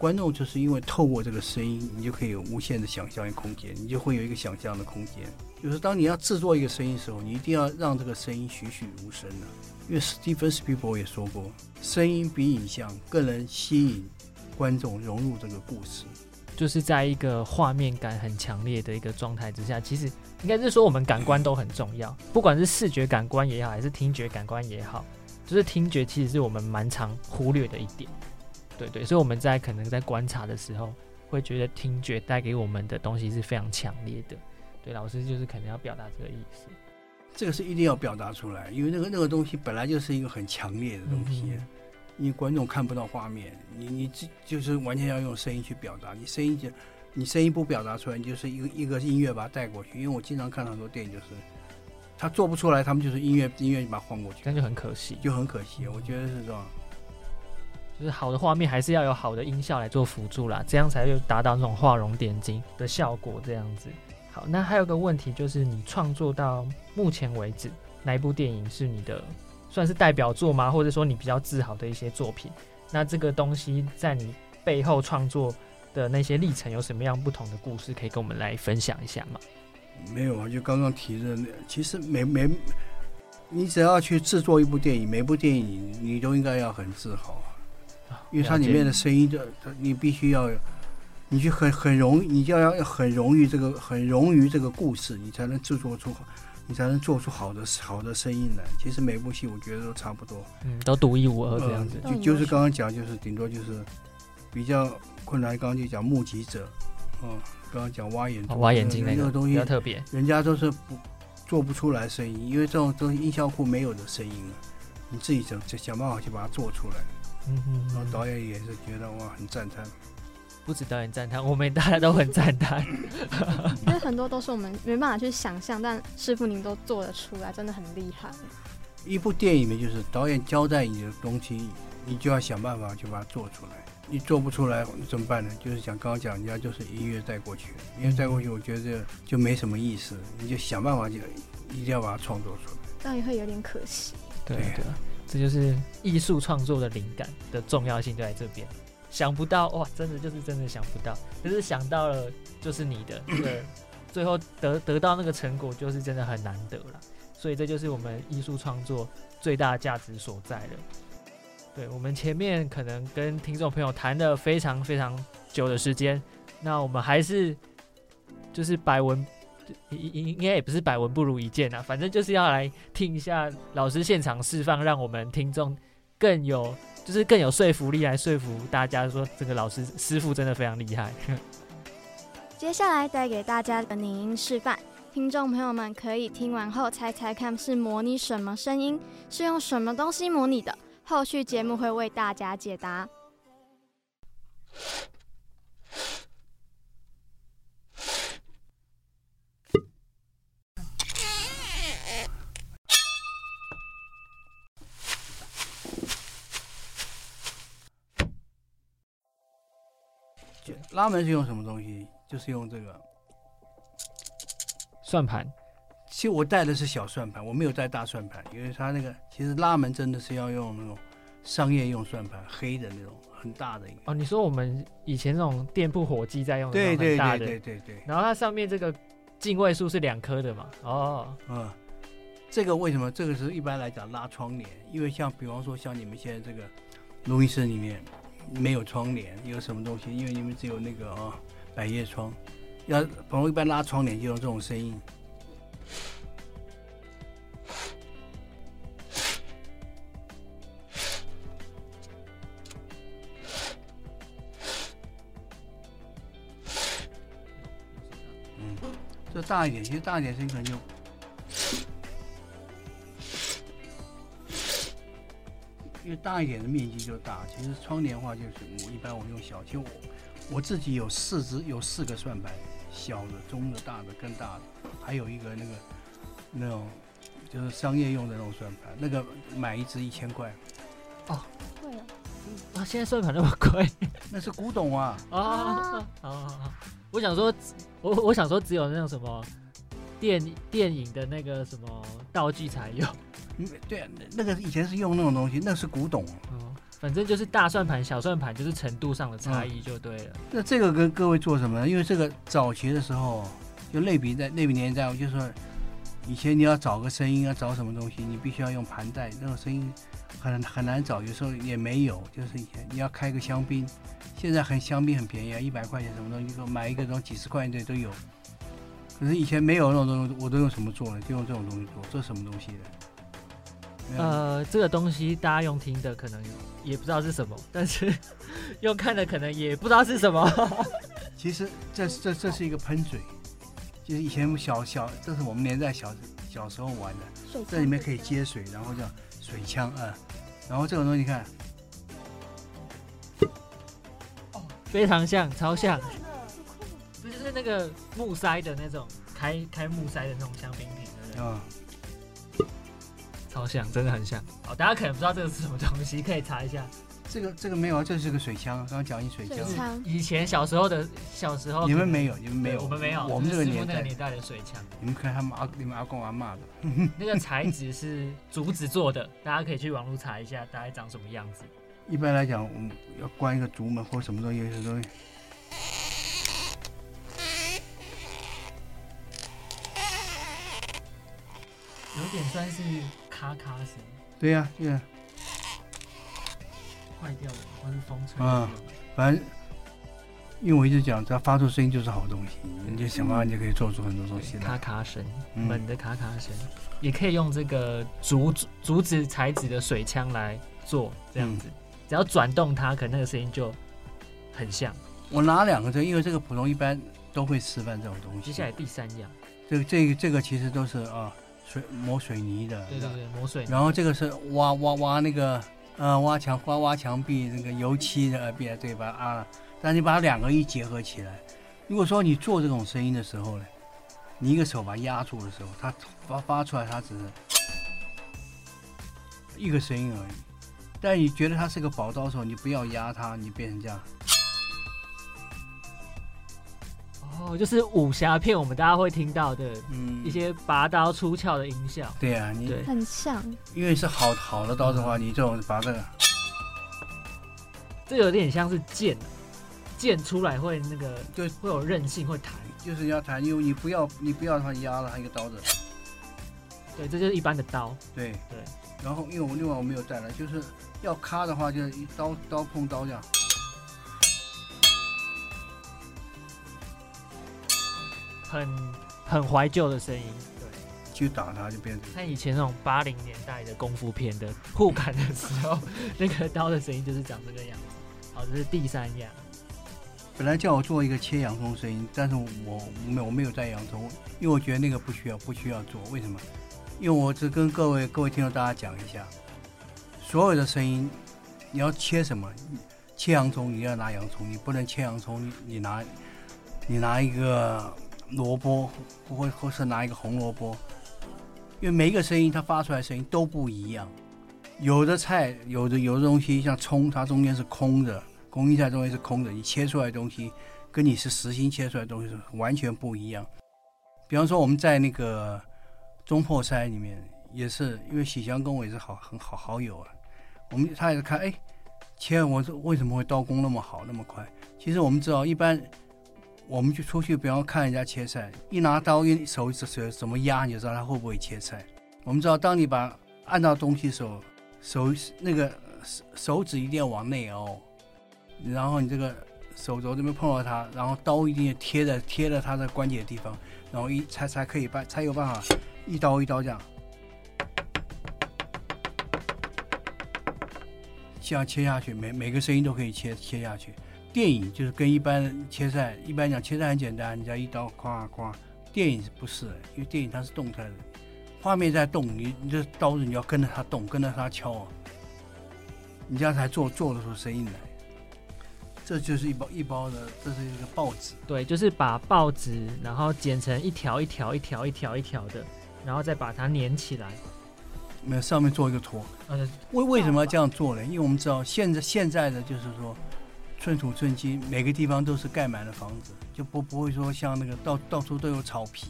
观众就是因为透过这个声音，你就可以有无限的想象空间，你就会有一个想象的空间。就是当你要制作一个声音的时候，你一定要让这个声音栩栩如生的、因为史蒂芬斯皮伯也说过，声音比影像更能吸引观众融入这个故事。就是在一个画面感很强烈的一个状态之下，其实应该是说我们感官都很重要，不管是视觉感官也好，还是听觉感官也好，就是听觉其实是我们蛮常忽略的一点。对对，所以我们在可能在观察的时候，会觉得听觉带给我们的东西是非常强烈的。对，老师就是可能要表达这个意思。这个是一定要表达出来，因为那个那个东西本来就是一个很强烈的东西，因为观众看不到画面，你你这就是完全要用声音去表达。你声音就你声音不表达出来，你就是一个一个音乐把它带过去。因为我经常看很多电影，就是他做不出来，他们就是音乐音乐把它换过去，那就很可惜，就很可惜。我觉得是这样。就是好的画面还是要有好的音效来做辅助啦，这样才会达到那种画龙点睛的效果。这样子。好，那还有个问题就是，你创作到目前为止，哪一部电影是你的算是代表作吗？或者说你比较自豪的一些作品？那这个东西在你背后创作的那些历程有什么样不同的故事，可以跟我们来分享一下吗？没有啊，就刚刚提的那，其实每每你只要去制作一部电影，每部电影你都应该要很自豪，因为它里面的声音就，你必须要。你去很很容易，你就要要很容易这个很容于这个故事，你才能制作出好，你才能做出好的好的声音来。其实每部戏我觉得都差不多，嗯，都独一无二这样子。就就是刚刚讲，就是顶多就是比较困难。刚刚就讲目击者，嗯，刚刚讲挖眼挖眼睛那个东西比较特别，人家都是不做不出来声音，因为这种东西音效库没有的声音啊，你自己想想办法去把它做出来。嗯嗯，然后导演也是觉得哇，很赞叹。不止导演赞叹，我们大家都很赞叹。[laughs] 因为很多都是我们没办法去想象，但师傅您都做得出来，真的很厉害。一部电影里面就是导演交代你的东西，你就要想办法去把它做出来。你做不出来怎么办呢？就是讲刚刚讲，人家就是音乐带过去，音乐带过去，我觉得就没什么意思。你就想办法，就一定要把它创作出来。这样也会有点可惜。对对，这就是艺术创作的灵感的重要性就在这边。想不到哇，真的就是真的想不到，可是想到了就是你的那个，[clears throat] 最后得得到那个成果就是真的很难得了，所以这就是我们艺术创作最大的价值所在了。对我们前面可能跟听众朋友谈了非常非常久的时间，那我们还是就是百闻应应应该也不是百闻不如一见啊，反正就是要来听一下老师现场示范，让我们听众更有。就是更有说服力来说服大家说这个老师师傅真的非常厉害。[laughs] 接下来带给大家的拟音示范，听众朋友们可以听完后猜猜看是模拟什么声音，是用什么东西模拟的？后续节目会为大家解答。拉门是用什么东西？就是用这个算盘。其实我带的是小算盘，我没有带大算盘，因为它那个其实拉门真的是要用那种商业用算盘，黑的那种很大的一个。哦，你说我们以前那种店铺火机在用的对对对对对对。然后它上面这个进位数是两颗的嘛？哦，嗯，这个为什么？这个是一般来讲拉窗帘，因为像比方说像你们现在这个录音室里面。没有窗帘，有什么东西？因为你们只有那个啊，百叶窗。要朋友一般拉窗帘就用这种声音。嗯，这大一点，其实大一点声音可能就。越大一点的面积就大，其实窗帘的话就是我一般我用小，其实我我自己有四只，有四个算盘，小的、中的、大的、更大的，还有一个那个那种就是商业用的那种算盘，那个买一只一千块。哦，贵啊！啊，现在算盘那么贵？那是古董啊！啊啊啊！我想说，我我想说，只有那种什么电电影的那个什么道具才有。对，那个以前是用那种东西，那是古董。哦，反正就是大算盘、小算盘，就是程度上的差异就对了。那这个跟各位做什么呢？因为这个早期的时候，就类比在类比年代，我就说，以前你要找个声音，要找什么东西，你必须要用盘带，那种声音很很难找，有时候也没有。就是以前你要开个香槟，现在很香槟很便宜啊，一百块钱什么东西，说买一个东几十块钱的都有。可是以前没有那种东西，我都用什么做呢？就用这种东西做，这是什么东西的？呃，这个东西大家用听的可能也不知道是什么，但是 [laughs] 用看的可能也不知道是什么。[laughs] 其实这这这是一个喷嘴，就是以前小小，这是我们年代小小时候玩的，这里面可以接水，然后叫水枪啊、然后这种东西你看，非常像，超像，这就是那个木塞的那种开开木塞的那种香槟瓶，对不对？啊、超像，真的很像。好，大家可能不知道这个是什么东西，可以查一下。这个这个没有啊，这是个水枪，刚刚讲一水枪，水枪以前小时候的小时候，你们没有，你们没有，对我们没有，我们这个年代那个年代的水枪，你们看他们阿你们阿公阿妈的，那个材质是竹子做的，大家可以去网络查一下，大概长什么样子。一般来讲，我们要关一个竹门或什么东西，有些东西。有点算是咔咔声，对呀、对呀、坏掉了，或是风吹啊。反正因为我一直讲，只要发出声音就是好东西，你就想办法，你就可以做出很多东西咔来。咔声，嗯门的咔咔声，也可以用这个竹竹子材质的水枪来做，这样子，只要转动它，可能那个声音就很像。我拿两个这个，因为这个普通一般都会示范这种东西。接下来第三样，这个这个这个其实都是啊水磨水泥的，对对对，磨水泥。然后这个是挖挖挖那个呃挖墙挖挖墙壁那个油漆的壁对吧啊？但你把两个一结合起来，如果说你做这种声音的时候呢，你一个手把它压住的时候，它发发出来它只是一个声音而已。但你觉得它是个宝刀的时候，你不要压它，你变成这样。哦，就是武侠片我们大家会听到的嗯一些拔刀出鞘的音效。对啊，你对很像。因为是好好的刀的话，你这种拔这个这有点像是剑，剑出来会那个就会有韧性，会弹。就是要弹，因为你不要你不要它压了，它一个刀子。对，这就是一般的刀。对对。然后因为我另外我没有带来，就是要咔的话，就是一刀刀碰刀这样。很很怀旧的声音。对，去打它就变成。像以前那种八零年代的功夫片的互砍的时候，那个刀的声音就是长这个样子。好，这是第三样。本来叫我做一个切洋葱声音，但是我没有我没有带洋葱，因为我觉得那个不需要不需要做。为什么？因为我只跟各位各位听众大家讲一下，所有的声音，你要切什么？切洋葱你要拿洋葱，你不能切洋葱，你你拿你拿一个萝卜，或或是拿一个红萝卜，因为每一个声音它发出来声音都不一样。有的菜，有的有的东西像葱，它中间是空的，工艺菜中间是空的，你切出来的东西跟你是实心切出来的东西是完全不一样。比方说我们在那个中破塞里面，也是因为喜祥跟我也是好很好好友啊，我们他也是看哎，切我为什么会刀工那么好那么快？其实我们知道，一般我们就出去，比方看人家切菜，一拿刀一手手怎么压，你就知道他会不会切菜。我们知道，当你把按到东西的时候，手那个手手指一定要往内凹，然后你这个手肘这边碰到它，然后刀一定要贴在贴在它的关节的地方，然后一才才可以办才有办法一刀一刀这样，这样切下去，每每个声音都可以切切下去。电影就是跟一般切菜，一般讲切菜很简单，你只要一刀咵咵。电影是不是？因为电影它是动态的，画面在动，你你这刀子你要跟着它动，跟着它敲啊，你这样才做做得出声音来。这就是一包一包的，这是一个报纸。对，就是把报纸然后剪成一条一条一条一条一条的，然后再把它粘起来。没有上面做一个图。呃，为为什么要这样做呢？因为我们知道现在现在的就是说，寸土寸金，每个地方都是盖满了房子，就不不会说像那个到到处都有草皮，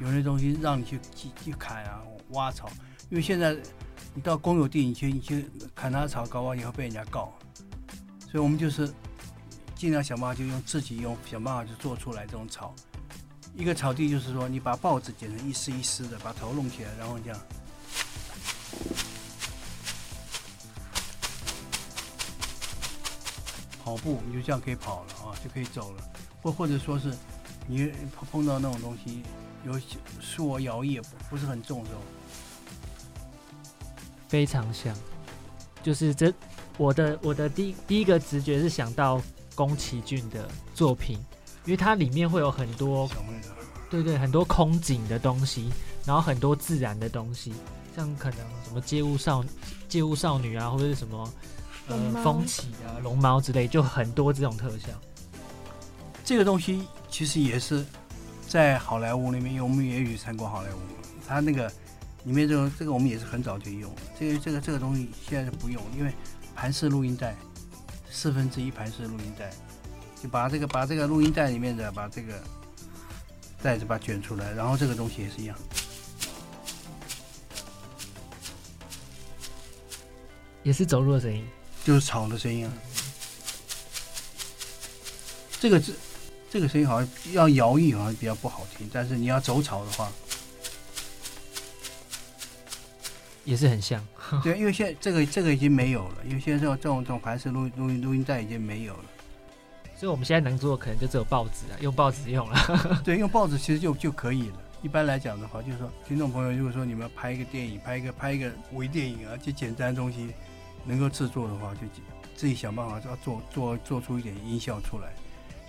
有那东西让你去去去砍啊挖草。因为现在你到公有地，你去你去砍它的草搞完以后被人家告。所以我们就是尽量想办法，就用自己用想办法就做出来这种草。一个草地就是说，你把报纸剪成一丝一丝的，把头弄起来，然后这样。跑步你就这样可以跑了啊，就可以走了，或或者说是你碰碰到那种东西，有树啊摇曳不不是很重的时候，非常像，就是这我的我的第第一个直觉是想到宫崎骏的作品《因为它里面会有很多，对对，很多空景的东西，然后很多自然的东西，像可能什么街舞少街舞少女啊，或者是什么呃风起啊、龙猫之类，就很多这种特效。这个东西其实也是在好莱坞里面，因为我们也去参观好莱坞，它那个里面这种这个我们也是很早就用，这个这个这个东西现在是不用，因为盘式录音带，四分之一盘式录音带，就把这个把这个录音带里面的把这个袋子把它卷出来，然后这个东西也是一样，也是走路的声音，就是草的声音啊，这个是。这个声音好像要摇曳，好像比较不好听。但是你要走草的话，也是很像。[laughs] 对，因为现在这个这个已经没有了，因为现在这种这种这种盘式录录音录音带已经没有了。所以我们现在能做的可能就只有报纸啊，用报纸用了。[laughs] 对，用报纸其实就就可以了。一般来讲的话，就是说，听众朋友，如果说你们拍一个电影，拍一个拍一个微电影啊，就简单的东西能够制作的话，就自己想办法要做做做出一点音效出来。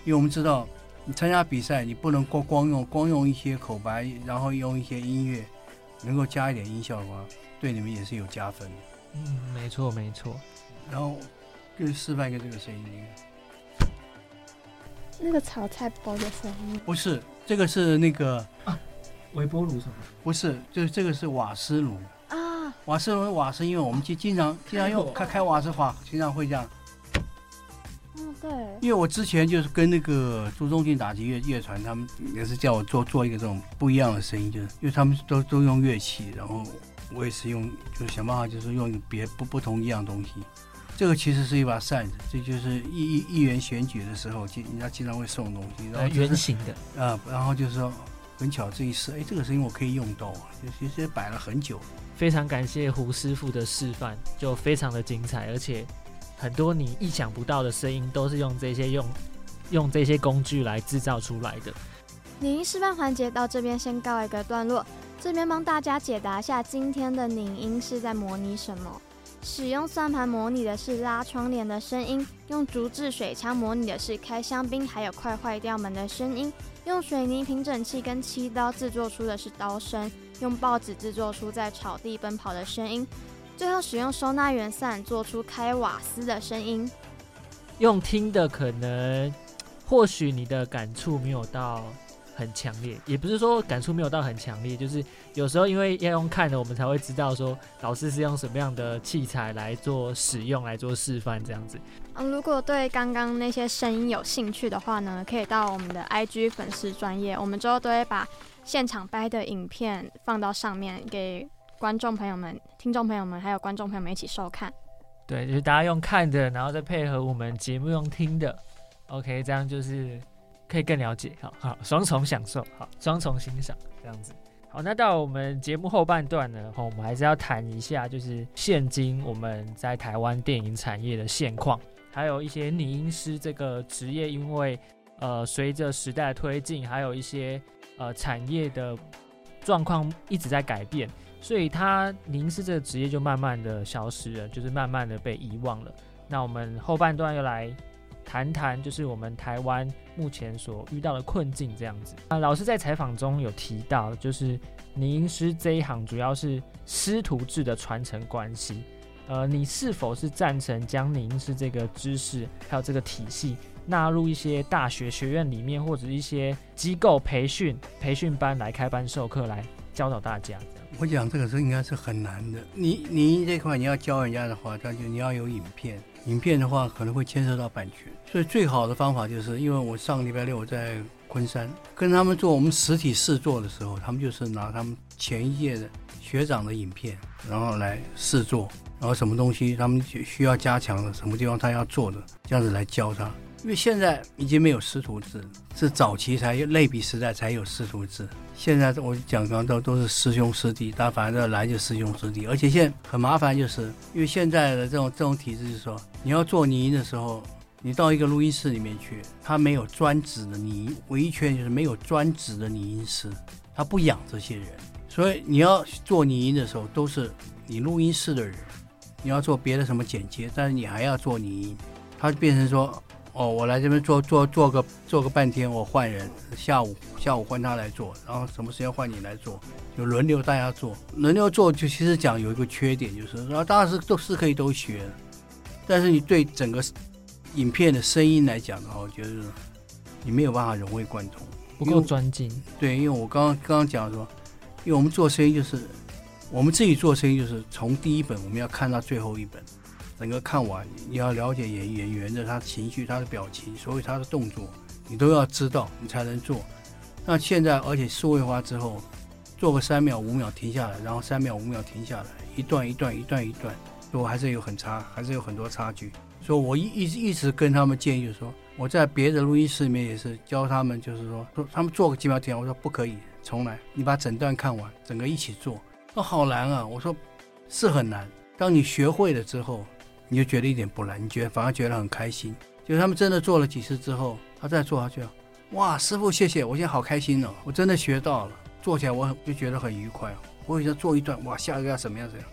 因为我们知道，你参加比赛，你不能光光用光用一些口白，然后用一些音乐，能够加一点音效的话，对你们也是有加分的。嗯，没错没错。然后，就示范一个这个声音。那个炒菜包的声音？不是，这个是那个微波炉什么？不是，就是这个是瓦斯炉啊。瓦斯炉瓦斯，因为我们经经常经常用开开瓦斯话，经常会这样。对，因为我之前就是跟那个朱宗庆打击乐乐团，他们也是叫我做做一个这种不一样的声音，就是因为他们都都用乐器，然后我也是用，就是想办法就是用别不不同一样东西。这个其实是一把扇子，这就是议议议员选举的时候，经人家经常会送东西，然后圆形的啊，然后就是说很巧这一试，哎，这个声音我可以用到，就其实摆了很久。非常感谢胡师傅的示范，就非常的精彩，而且。很多你意想不到的声音，都是用这些用用这些工具来制造出来的。拧音示范环节到这边先告一个段落，这边帮大家解答一下今天的拧音是在模拟什么。使用算盘模拟的是拉窗帘的声音，用竹制水枪模拟的是开香槟还有快坏掉门的声音，用水泥平整器跟漆刀制作出的是刀声，用报纸制作出在草地奔跑的声音。最后使用收纳员扇做出开瓦斯的声音。用听的可能，或许你的感触没有到很强烈，也不是说感触没有到很强烈，就是有时候因为要用看的，我们才会知道说老师是用什么样的器材来做使用来做示范这样子。嗯，如果对刚刚那些声音有兴趣的话呢，可以到我们的 IG 粉丝专业，我们之后都会把现场拍的影片放到上面给。观众朋友们、听众朋友们，还有观众朋友们一起收看。对，就是大家用看的，然后再配合我们节目用听的，OK，这样就是可以更了解，好好双重享受，好双重欣赏这样子。好，那到我们节目后半段呢，我们还是要谈一下，就是现今我们在台湾电影产业的现况，还有一些拟音师这个职业，因为呃随着时代推进，还有一些呃产业的状况一直在改变。所以他凝视这个职业就慢慢的消失了，就是慢慢的被遗忘了。那我们后半段又来谈谈，就是我们台湾目前所遇到的困境这样子。啊，老师在采访中有提到，就是凝音师这一行主要是师徒制的传承关系。呃，你是否是赞成将凝音师这个知识还有这个体系纳入一些大学学院里面，或者一些机构培训培训班来开班授课，来教导大家？我讲这个是应该是很难的。你你这块你要教人家的话，那就你要有影片。影片的话可能会牵涉到版权，所以最好的方法就是，因为我上礼拜六我在昆山跟他们做我们实体试做的时候，他们就是拿他们前一届的学长的影片，然后来试做，然后什么东西他们需要加强的，什么地方他要做的，这样子来教他。因为现在已经没有师徒制，是早期才有类比时代才有师徒制。现在我讲刚都都是师兄师弟，但反正来就师兄师弟。而且现在很麻烦，就是因为现在的这种这种体制，就是说你要做拟音的时候，你到一个录音室里面去，他没有专职的拟音，唯一缺点就是没有专职的拟音师，他不养这些人，所以你要做拟音的时候，都是你录音室的人，你要做别的什么剪接，但是你还要做拟音，他变成说。哦，我来这边做做做个做个半天，我换人，下午下午换他来做，然后什么时间换你来做，就轮流大家做，轮流做就其实讲有一个缺点就是，然后当然是都是可以都学，但是你对整个影片的声音来讲的话，我觉得你没有办法融会贯通，不够专精。对，因为我刚刚刚刚讲说，因为我们做声音就是我们自己做声音就是从第一本我们要看到最后一本。整个看完，你要了解演演员的他情绪、他的表情，所以他的动作，你都要知道，你才能做。那现在，而且数位化之后，做个三秒、五秒停下来，然后三秒、五秒停下来，一段一段、一段一段，都还是有很差，还是有很多差距。所以我一一直一直跟他们建议，就是说我在别的录音室里面也是教他们，就是说，说他们做个几秒停，我说不可以，重来，你把整段看完，整个一起做。那好难啊！我说是很难，当你学会了之后。你就觉得一点不难，你觉得反而觉得很开心。就是他们真的做了几次之后，他再做下去，哇，师傅谢谢，我现在好开心哦，我真的学到了，做起来我就觉得很愉快。我以前做一段，哇，下一个要什么样怎样？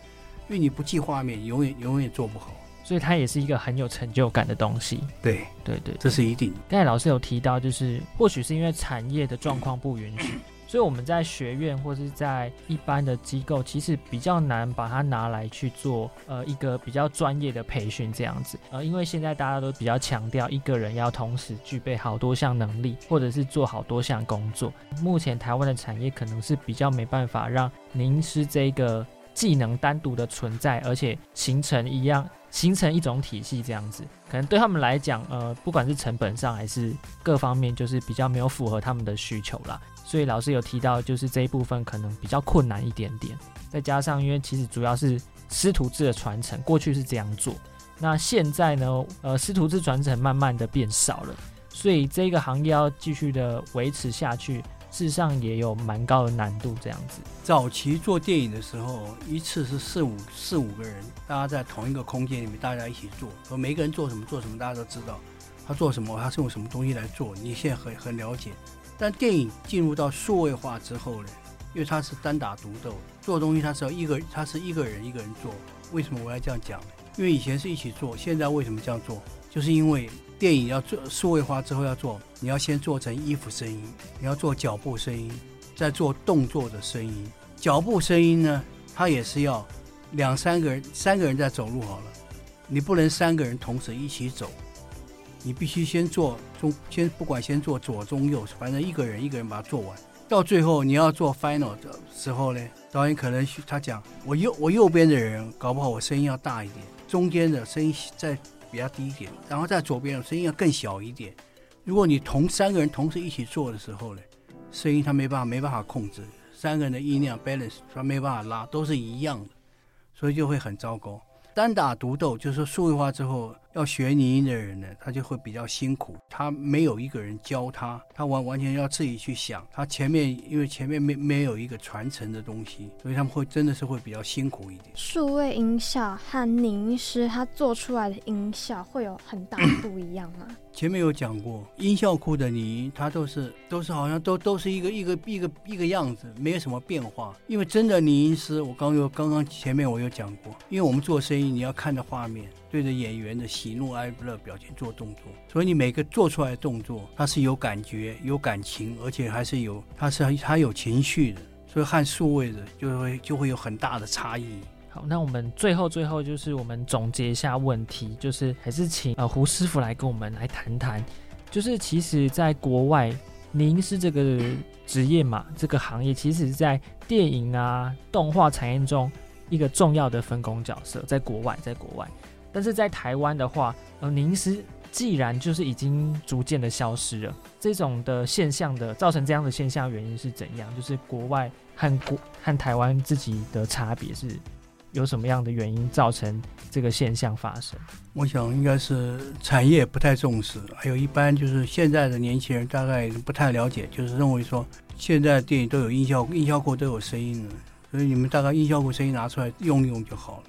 因为你不记画面，永远永远做不好。所以它也是一个很有成就感的东西。对对对，这是一定。刚才老师有提到，就是或许是因为产业的状况不允许。[clears throat] 所以我们在学院或是在一般的机构，其实比较难把它拿来去做呃一个比较专业的培训这样子。呃，因为现在大家都比较强调一个人要同时具备好多项能力，或者是做好多项工作。目前台湾的产业可能是比较没办法让您是这个技能单独的存在，而且形成一样形成一种体系这样子。可能对他们来讲，呃，不管是成本上还是各方面，就是比较没有符合他们的需求啦。所以老师有提到，就是这一部分可能比较困难一点点。再加上，因为其实主要是师徒制的传承，过去是这样做。那现在呢，呃，师徒制传承慢慢的变少了，所以这个行业要继续的维持下去，事实上也有蛮高的难度。这样子，早期做电影的时候，一次是四五四五个人，大家在同一个空间里面，大家一起做，说每个人做什么做什么，大家都知道他做什么，他是用什么东西来做，你现在很很了解。但电影进入到数位化之后呢，因为它是单打独斗，做东西它是要一个，它是一个人一个人做。为什么我要这样讲？因为以前是一起做，现在为什么这样做？就是因为电影要做数位化之后要做，你要先做成衣服声音，你要做脚步声音，再做动作的声音。脚步声音呢，它也是要两三个人，三个人在走路好了，你不能三个人同时一起走。你必须先做中，先不管先做左中右，反正一个人一个人把它做完。到最后你要做 final 的时候呢，导演可能他讲，我右我右边的人搞不好我声音要大一点，中间的声音再比较低一点，然后在左边的声音要更小一点。如果你同三个人同时一起做的时候呢，声音他没办法没办法控制，三个人的音量 balance 他没办法拉，都是一样的，所以就会很糟糕。单打独斗就是说数位化之后。要学拟音的人呢，他就会比较辛苦。他没有一个人教他，他完完全要自己去想。他前面因为前面没没有一个传承的东西，所以他们会真的是会比较辛苦一点。数位音效和拟音师他做出来的音效会有很大不一样吗？前面有讲过，音效库的拟音，它都是都是好像都都是一个一个一个一个样子，没有什么变化。因为真的拟音师，我刚有刚刚前面我有讲过，因为我们做生意，你要看的画面。对着演员的喜怒哀乐表情做动作，所以你每个做出来的动作，它是有感觉、有感情，而且还是有，它是它有情绪的，所以和数位的就会就会有很大的差异。好，那我们最后最后就是我们总结一下问题，就是还是请呃胡师傅来跟我们来谈谈，就是其实在国外，您是这个职业嘛，这个行业其实是在电影啊动画产业中一个重要的分工角色，在国外，在国外。但是在台湾的话，呃，凝师既然就是已经逐渐的消失了，这种的现象的造成这样的现象原因是怎样？就是国外和国和台湾自己的差别是有什么样的原因造成这个现象发生？我想应该是产业不太重视，还有一般就是现在的年轻人大概不太了解，就是认为说现在电影都有音效，音效库都有声音了，所以你们大概音效库声音拿出来用一用就好了。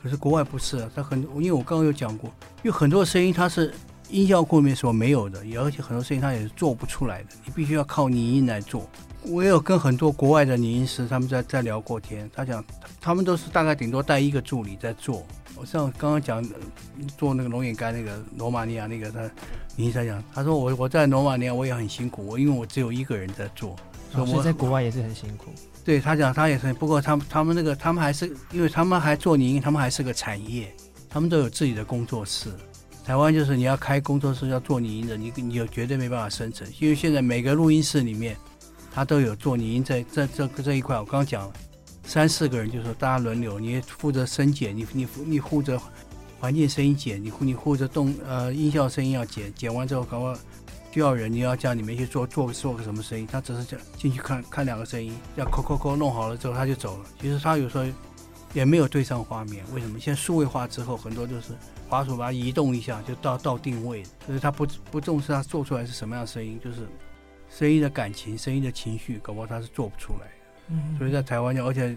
可是国外不是啊，它很，因为我刚刚有讲过，有很多声音它是音效库里面所没有的，也而且很多声音它也是做不出来的，你必须要靠拟音来做。我也有跟很多国外的拟音师他们在在聊过天，他讲他们都是大概顶多带一个助理在做，我像刚刚讲做那个龙眼干那个罗马尼亚那个他，你在讲，他说我我在罗马尼亚我也很辛苦，我因为我只有一个人在做，所以在国外也是很辛苦。对他讲他也是，不过他们他们那个他们还是因为他们还做泥，他们还是个产业，他们都有自己的工作室。台湾就是你要开工作室要做泥音的，你你就绝对没办法生存，因为现在每个录音室里面，他都有做泥音在在这这一块。我刚讲，三四个人就说大家轮流，你负责声剪，你你你负责环境声音剪，你你负责动呃音效声音要剪，剪完之后搞个需要人，你要叫你们去做做做个什么声音，他只是讲进去看看两个声音，要扣扣扣弄好了之后他就走了。其实他有时候也没有对上画面，为什么？现在数位化之后，很多就是。滑鼠把它移动一下，就到到定位，所以他不不重视他做出来是什么样的声音，就是声音的感情、声音的情绪，搞不好他是做不出来。嗯，所以在台湾，而且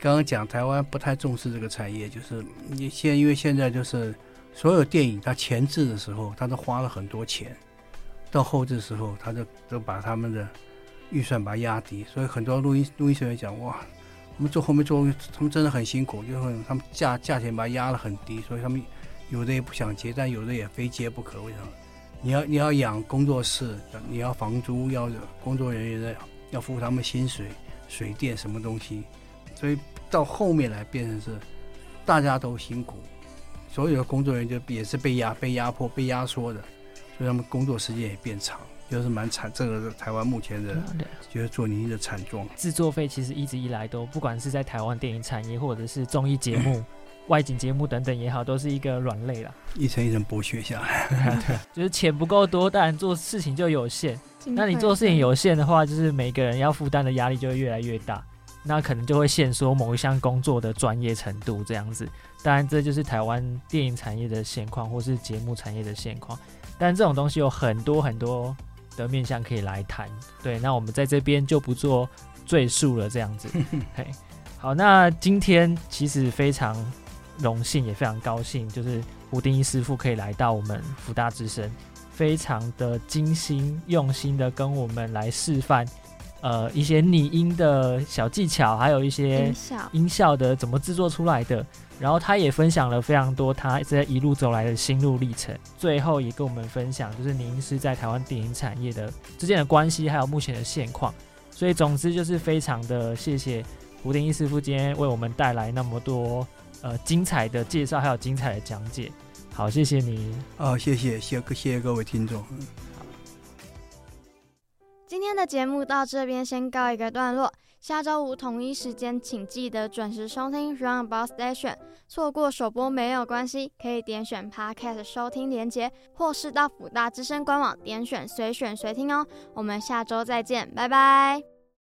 刚刚讲台湾不太重视这个产业，就是你现因为现在就是所有电影它前置的时候，他都花了很多钱，到后置的时候，他就都把他们的预算把它压低，所以很多录音录音师员讲哇，我们做后面做，他们真的很辛苦，就是他们价价钱把它压了很低，所以他们。有的也不想接，但有的也非接不可。为什么？你要你要养工作室，你要房租，要工作人员的，要付他们薪水、水电什么东西，所以到后面来变成是大家都辛苦，所有的工作人员就也是被压、被压迫、被压缩的，所以他们工作时间也变长，就是蛮惨。这个是台湾目前的，就是做泥的惨状。制作费其实一直以来都，不管是在台湾电影产业或者是综艺节目。外景节目等等也好，都是一个软肋了，一层一层剥削下来。对，[laughs] 就是钱不够多，当然做事情就有限。那你做事情有限的话，就是每个人要负担的压力就会越来越大，那可能就会限缩某一项工作的专业程度这样子。当然，这就是台湾电影产业的现况，或是节目产业的现况。但这种东西有很多很多的面向可以来谈。对，那我们在这边就不做赘述了，这样子。[laughs] 嘿，好，那今天其实非常。荣幸也非常高兴，就是胡丁一师傅可以来到我们福大之声，非常的精心用心的跟我们来示范，呃，一些拟音的小技巧，还有一些音效音效的怎么制作出来的。然后他也分享了非常多他在一路走来的心路历程，最后也跟我们分享就是您是在台湾电影产业的之间的关系，还有目前的现况。所以总之就是非常的谢谢胡定一师傅今天为我们带来那么多。呃，精彩的介绍还有精彩的讲解，好，谢谢你。哦，谢谢，谢谢谢谢各位听众。今天的节目到这边先告一个段落，下周五同一时间，请记得准时收听 Roundabout Station。错过首播没有关系，可以点选 Podcast 收听连接，或是到辅大之声官网点选随选随听哦。我们下周再见，拜拜。